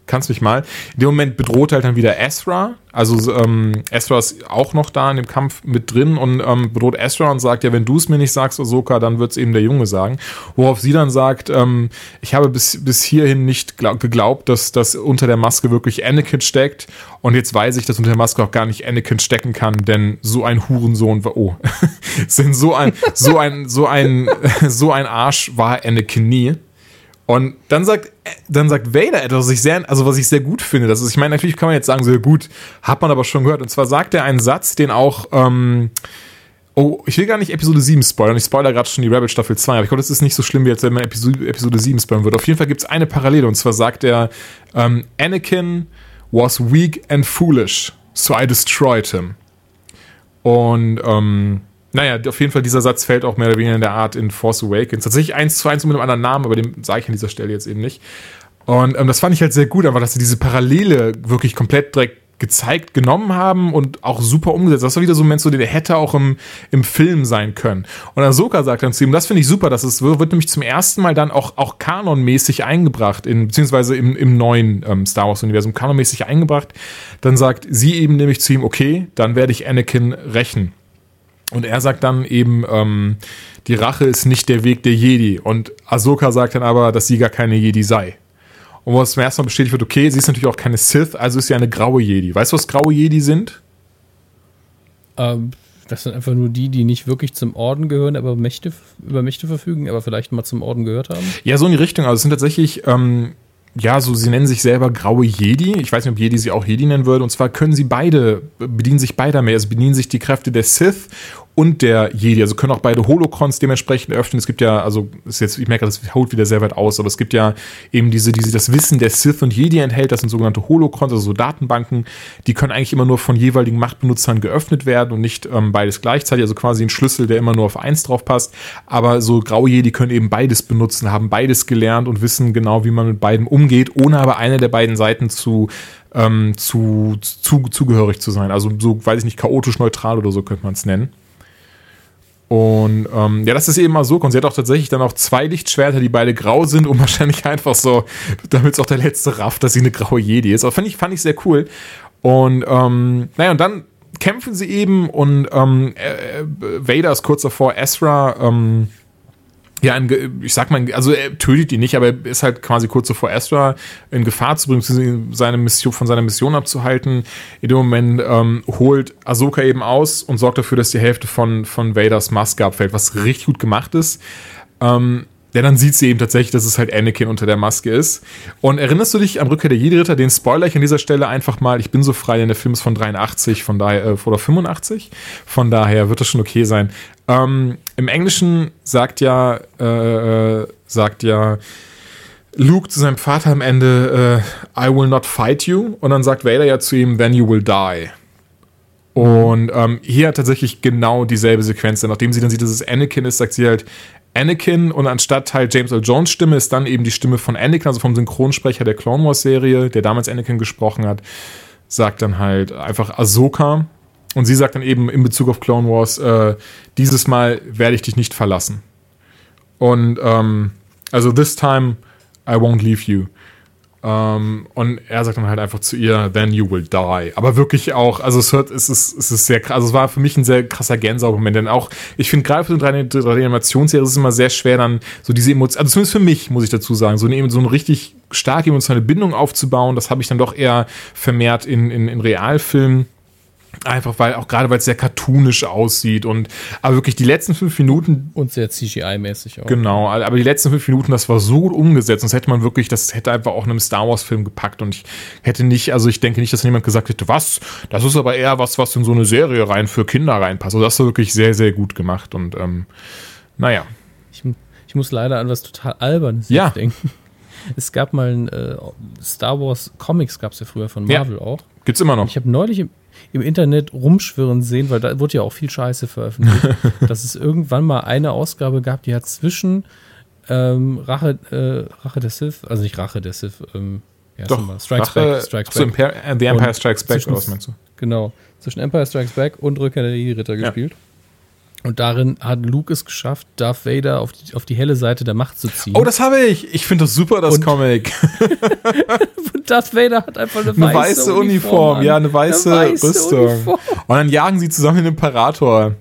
kannst mich mal. In dem Moment bedroht halt dann wieder Ezra. Also ähm, Ezra ist auch noch da in dem Kampf mit drin und ähm, bedroht Ezra und sagt, ja, wenn du es mir nicht sagst, Ahsoka, dann wird es eben der Junge sagen. Worauf sie dann sagt, ähm, ich habe bis, bis hierhin nicht geglaubt, dass das unter der Maske wirklich Anakin steckt. Und jetzt weiß ich, dass unter der Maske auch gar nicht Anakin stecken kann, denn so ein Hurensohn war, oh, <laughs> sind so ein, so ein, so ein, <laughs> so ein Arsch war Anakin nie. Und dann sagt, dann sagt Vader etwas, was ich sehr, also was ich sehr gut finde. Das ist, ich meine, natürlich kann man jetzt sagen, so gut, hat man aber schon gehört. Und zwar sagt er einen Satz, den auch, ähm, oh, ich will gar nicht Episode 7 spoilern. Ich spoilere gerade schon die Rebel Staffel 2, aber ich glaube, das ist nicht so schlimm, wie jetzt, wenn man Episode, Episode 7 spoilern würde. Auf jeden Fall gibt es eine Parallele, und zwar sagt er, ähm, Anakin was weak and foolish, so I destroyed him. Und, ähm, naja, auf jeden Fall, dieser Satz fällt auch mehr oder weniger in der Art in Force Awakens. Tatsächlich eins zu eins mit einem anderen Namen, aber den sage ich an dieser Stelle jetzt eben nicht. Und ähm, das fand ich halt sehr gut, einfach, dass sie diese Parallele wirklich komplett direkt gezeigt, genommen haben und auch super umgesetzt. Das war wieder so ein Moment, so, der hätte auch im, im Film sein können. Und Ahsoka sagt dann zu ihm, das finde ich super, dass es wird nämlich zum ersten Mal dann auch, auch kanonmäßig eingebracht, in, beziehungsweise im, im neuen ähm, Star Wars-Universum kanonmäßig eingebracht. Dann sagt sie eben nämlich zu ihm, okay, dann werde ich Anakin rächen. Und er sagt dann eben, ähm, die Rache ist nicht der Weg der Jedi. Und Ahsoka sagt dann aber, dass sie gar keine Jedi sei. Und wo es zum ersten Mal bestätigt wird, okay, sie ist natürlich auch keine Sith, also ist sie eine graue Jedi. Weißt du, was graue Jedi sind? Ähm, das sind einfach nur die, die nicht wirklich zum Orden gehören, aber Mächte, über Mächte verfügen, aber vielleicht mal zum Orden gehört haben. Ja, so in die Richtung. Also es sind tatsächlich, ähm, ja, so sie nennen sich selber graue Jedi. Ich weiß nicht, ob Jedi sie auch Jedi nennen würde. Und zwar können sie beide, bedienen sich beider mehr. Also bedienen sich die Kräfte der Sith und der Jedi. Also können auch beide Holocrons dementsprechend öffnen. Es gibt ja, also ist jetzt, ich merke, das holt wieder sehr weit aus, aber es gibt ja eben diese, diese das Wissen der Sith und Jedi enthält. Das sind sogenannte Holocrons, also so Datenbanken. Die können eigentlich immer nur von jeweiligen Machtbenutzern geöffnet werden und nicht ähm, beides gleichzeitig. Also quasi ein Schlüssel, der immer nur auf eins drauf passt. Aber so graue Jedi können eben beides benutzen, haben beides gelernt und wissen genau, wie man mit beiden umgeht, ohne aber eine der beiden Seiten zu ähm, zu, zu, zugehörig zu sein. Also so, weiß ich nicht, chaotisch neutral oder so könnte man es nennen. Und ähm, ja, das ist eben mal so. Und sie hat auch tatsächlich dann auch zwei Lichtschwerter, die beide grau sind, um <laughs> wahrscheinlich einfach so, damit es auch der letzte rafft, dass sie eine graue Jedi ist. Aber fand ich, fand ich sehr cool. Und ähm, naja, und dann kämpfen sie eben und ähm, äh, Vader ist kurz davor, Ezra ähm, ja, ich sag mal, also er tötet ihn nicht, aber er ist halt quasi kurz vor Ezra in Gefahr zu bringen, seine Mission, von seiner Mission abzuhalten. In dem Moment ähm, holt Ahsoka eben aus und sorgt dafür, dass die Hälfte von, von Vaders Maske abfällt, was richtig gut gemacht ist. Ähm, ja, dann sieht sie eben tatsächlich, dass es halt Anakin unter der Maske ist. Und erinnerst du dich am Rückkehr der Jedi-Ritter? Den spoiler ich an dieser Stelle einfach mal. Ich bin so frei, denn der Film ist von 83, von daher, äh, oder 85. Von daher wird das schon okay sein. Ähm, Im Englischen sagt ja, äh, äh, sagt ja Luke zu seinem Vater am Ende, äh, I will not fight you. Und dann sagt Vader ja zu ihm, then you will die. Und ähm, hier hat tatsächlich genau dieselbe Sequenz. Denn nachdem sie dann sieht, dass es Anakin ist, sagt sie halt, Anakin und anstatt halt James Earl Jones Stimme ist dann eben die Stimme von Anakin, also vom Synchronsprecher der Clone Wars Serie, der damals Anakin gesprochen hat, sagt dann halt einfach Ahsoka und sie sagt dann eben in Bezug auf Clone Wars, äh, dieses Mal werde ich dich nicht verlassen. Und ähm, also this time I won't leave you. Um, ähm, und er sagt dann halt einfach zu ihr, then you will die. Aber wirklich auch, also es hört, es ist, es ist sehr krass, also es war für mich ein sehr krasser Gänsehaut-Moment, denn auch, ich finde gerade für eine 3D-Animationsserie ist es immer sehr schwer dann so diese Emotionen, also zumindest für mich, muss ich dazu sagen, so eine, so eine richtig starke emotionale Bindung aufzubauen, das habe ich dann doch eher vermehrt in, in, in Realfilmen Einfach weil, auch gerade weil es sehr cartoonisch aussieht und aber wirklich die letzten fünf Minuten. Und sehr CGI-mäßig auch. Genau, aber die letzten fünf Minuten, das war so gut umgesetzt. Und das hätte man wirklich, das hätte einfach auch einem Star Wars-Film gepackt. Und ich hätte nicht, also ich denke nicht, dass jemand gesagt hätte, was? Das ist aber eher was, was in so eine Serie rein für Kinder reinpasst. Also das war wirklich sehr, sehr gut gemacht. Und ähm, naja. Ich, ich muss leider an was total Albernes ja. denken. <laughs> Es gab mal ein äh, Star Wars Comics, gab es ja früher von Marvel ja. auch. Gibt's immer noch. Ich habe neulich im, Internet rumschwirren sehen, weil da wurde ja auch viel Scheiße veröffentlicht, <laughs> dass es irgendwann mal eine Ausgabe gab, die hat zwischen ähm, Rache, äh, Rache der Sith, also nicht Rache der Sith, ähm, ja, Doch, Strikes Rache, Back, Strikes Back. The Empire Strikes Back, was meinst du? Genau, zwischen Empire Strikes Back und Rückkehr der Ritter gespielt. Und darin hat Luke es geschafft, Darth Vader auf die, auf die helle Seite der Macht zu ziehen. Oh, das habe ich. Ich finde das super, das und, Comic. <laughs> Darth Vader hat einfach eine, eine weiße, weiße Uniform. Uniform ja, eine weiße, eine weiße Rüstung. Uniform. Und dann jagen sie zusammen den Imperator.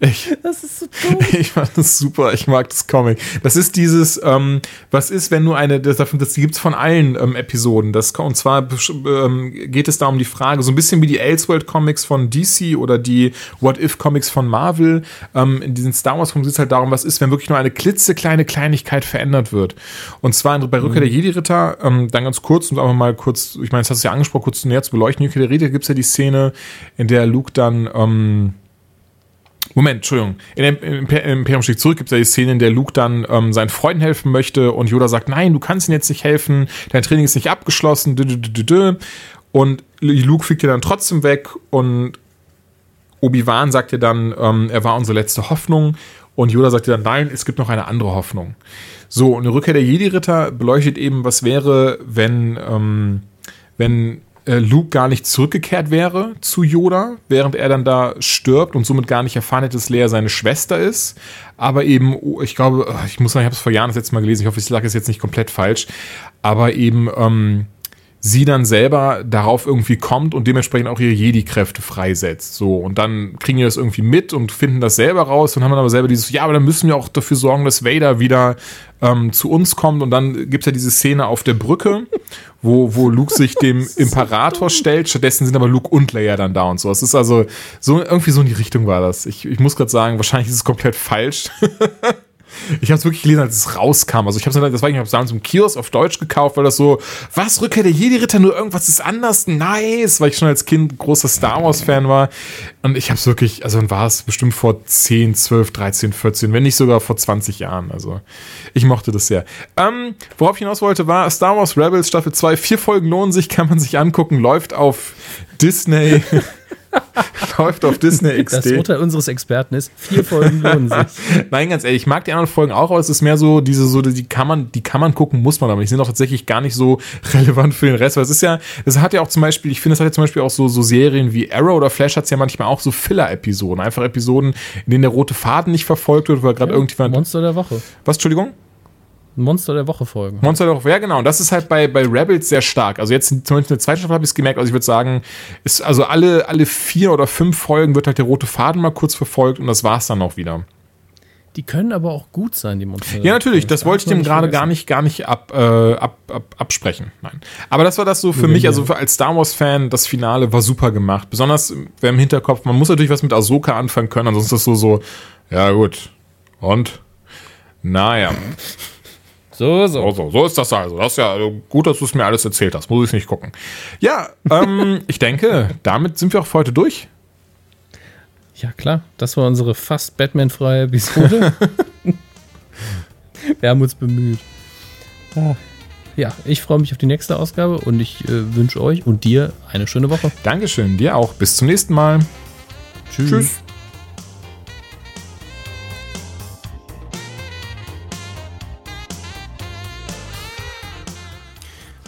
Ich, <laughs> das ist so dumm. <laughs> Ich fand das super. Ich mag das Comic. Das ist dieses, ähm, was ist, wenn du eine, das, das gibt's von allen ähm, Episoden. Das, und zwar ähm, geht es da um die Frage, so ein bisschen wie die Elseworld Comics von DC oder die What If Comics von Marvel. Ähm, in diesen Star Wars Comics geht es halt darum, was ist, wenn wirklich nur eine klitzekleine Kleinigkeit verändert wird. Und zwar bei Rückkehr mhm. der Jedi-Ritter, ähm, dann ganz kurz, um einfach mal kurz, ich meine, das hast du ja angesprochen, kurz näher zu beleuchten. Rückkehr der Ritter gibt's ja die Szene, in der Luke dann, ähm, Moment, Entschuldigung. In Imperium schlägt zurück gibt es ja die Szene, in der Luke dann ähm, seinen Freunden helfen möchte und Yoda sagt, nein, du kannst ihnen jetzt nicht helfen, dein Training ist nicht abgeschlossen. Und Luke fliegt ja dann trotzdem weg und Obi-Wan sagt ja dann, ähm, er war unsere letzte Hoffnung. Und Yoda sagt ja dann, nein, es gibt noch eine andere Hoffnung. So, die Rückkehr der Jedi-Ritter beleuchtet eben, was wäre, wenn, ähm, wenn Luke gar nicht zurückgekehrt wäre zu Yoda, während er dann da stirbt und somit gar nicht erfahren hätte, dass Leia seine Schwester ist. Aber eben, oh, ich glaube, ich muss sagen, ich habe es vor Jahren das letzte Mal gelesen, ich hoffe, ich sage es jetzt nicht komplett falsch, aber eben, ähm, sie dann selber darauf irgendwie kommt und dementsprechend auch ihre Jedi-Kräfte freisetzt. So, und dann kriegen die das irgendwie mit und finden das selber raus und haben dann aber selber dieses, ja, aber dann müssen wir auch dafür sorgen, dass Vader wieder ähm, zu uns kommt. Und dann gibt's ja diese Szene auf der Brücke, wo, wo Luke sich <laughs> dem Imperator stellt. Stattdessen sind aber Luke und Leia dann da und so. Es ist also so irgendwie so in die Richtung war das. Ich, ich muss gerade sagen, wahrscheinlich ist es komplett falsch. <laughs> Ich habe es wirklich gelesen, als es rauskam. Also ich habe es das war ich habe damals im Kiosk auf Deutsch gekauft, weil das so, was Rückkehr der Jedi Ritter nur irgendwas ist anders, nice, weil ich schon als Kind großer Star Wars Fan war und ich habe es wirklich, also dann war es bestimmt vor 10, 12, 13, 14, wenn nicht sogar vor 20 Jahren. Also ich mochte das sehr. Ähm, worauf ich hinaus wollte, war Star Wars Rebels Staffel 2. Vier Folgen lohnen sich, kann man sich angucken, läuft auf Disney. <laughs> <laughs> Läuft auf Disney XD. Das Urteil unseres Experten ist, vier Folgen lohnen <laughs> sich. Nein, ganz ehrlich, ich mag die anderen Folgen auch, aber es ist mehr so, diese, so, die kann man, die kann man gucken, muss man aber. Die sind auch tatsächlich gar nicht so <laughs> relevant für den Rest, weil es ist ja, das hat ja auch zum Beispiel, ich finde, es hat ja zum Beispiel auch so, so Serien wie Arrow oder Flash hat es ja manchmal auch so Filler-Episoden. Einfach Episoden, in denen der rote Faden nicht verfolgt wird, weil gerade ja, irgendjemand. Monster der Woche. Was, Entschuldigung? Monster der Woche folgen. Monster der Woche, ja genau. Und das ist halt bei, bei Rebels sehr stark. Also jetzt zum Beispiel in der zweiten Staffel habe ich es gemerkt. Also ich würde sagen, ist also alle, alle vier oder fünf Folgen wird halt der rote Faden mal kurz verfolgt und das war's dann auch wieder. Die können aber auch gut sein, die Monster. Ja, natürlich. Das, das wollte ich dem gerade gar nicht, gar nicht ab, äh, ab, ab, absprechen. Nein. Aber das war das so für Nur mich, also für, als Star Wars-Fan, das Finale war super gemacht. Besonders wer im Hinterkopf, man muss natürlich was mit Ahsoka anfangen können, ansonsten ist das so, so, ja gut. Und? Naja. So, so. So, so, so ist das also. Das ist ja gut, dass du es mir alles erzählt hast. Muss ich nicht gucken. Ja, ähm, <laughs> ich denke, damit sind wir auch für heute durch. Ja, klar. Das war unsere fast Batman-freie Episode. <laughs> wir haben uns bemüht. Ah. Ja, ich freue mich auf die nächste Ausgabe und ich äh, wünsche euch und dir eine schöne Woche. Dankeschön, dir auch. Bis zum nächsten Mal. Tschüss. Tschüss.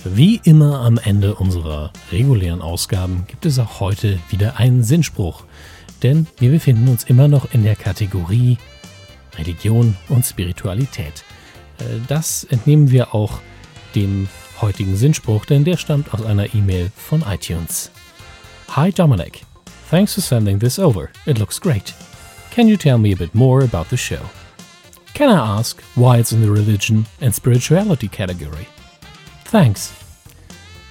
Wie immer am Ende unserer regulären Ausgaben gibt es auch heute wieder einen Sinnspruch, denn wir befinden uns immer noch in der Kategorie Religion und Spiritualität. Äh, das entnehmen wir auch dem heutigen Sinnspruch, denn der stammt aus einer E-Mail von iTunes. Hi Dominic, thanks for sending this over. It looks great. Can you tell me a bit more about the show? Can I ask why it's in the religion and spirituality category? Thanks.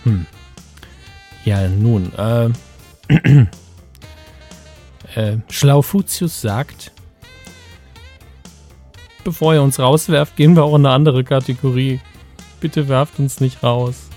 Hm. Ja, nun, äh, <clears throat> äh, Schlaufutius sagt, bevor ihr uns rauswerft, gehen wir auch in eine andere Kategorie. Bitte werft uns nicht raus.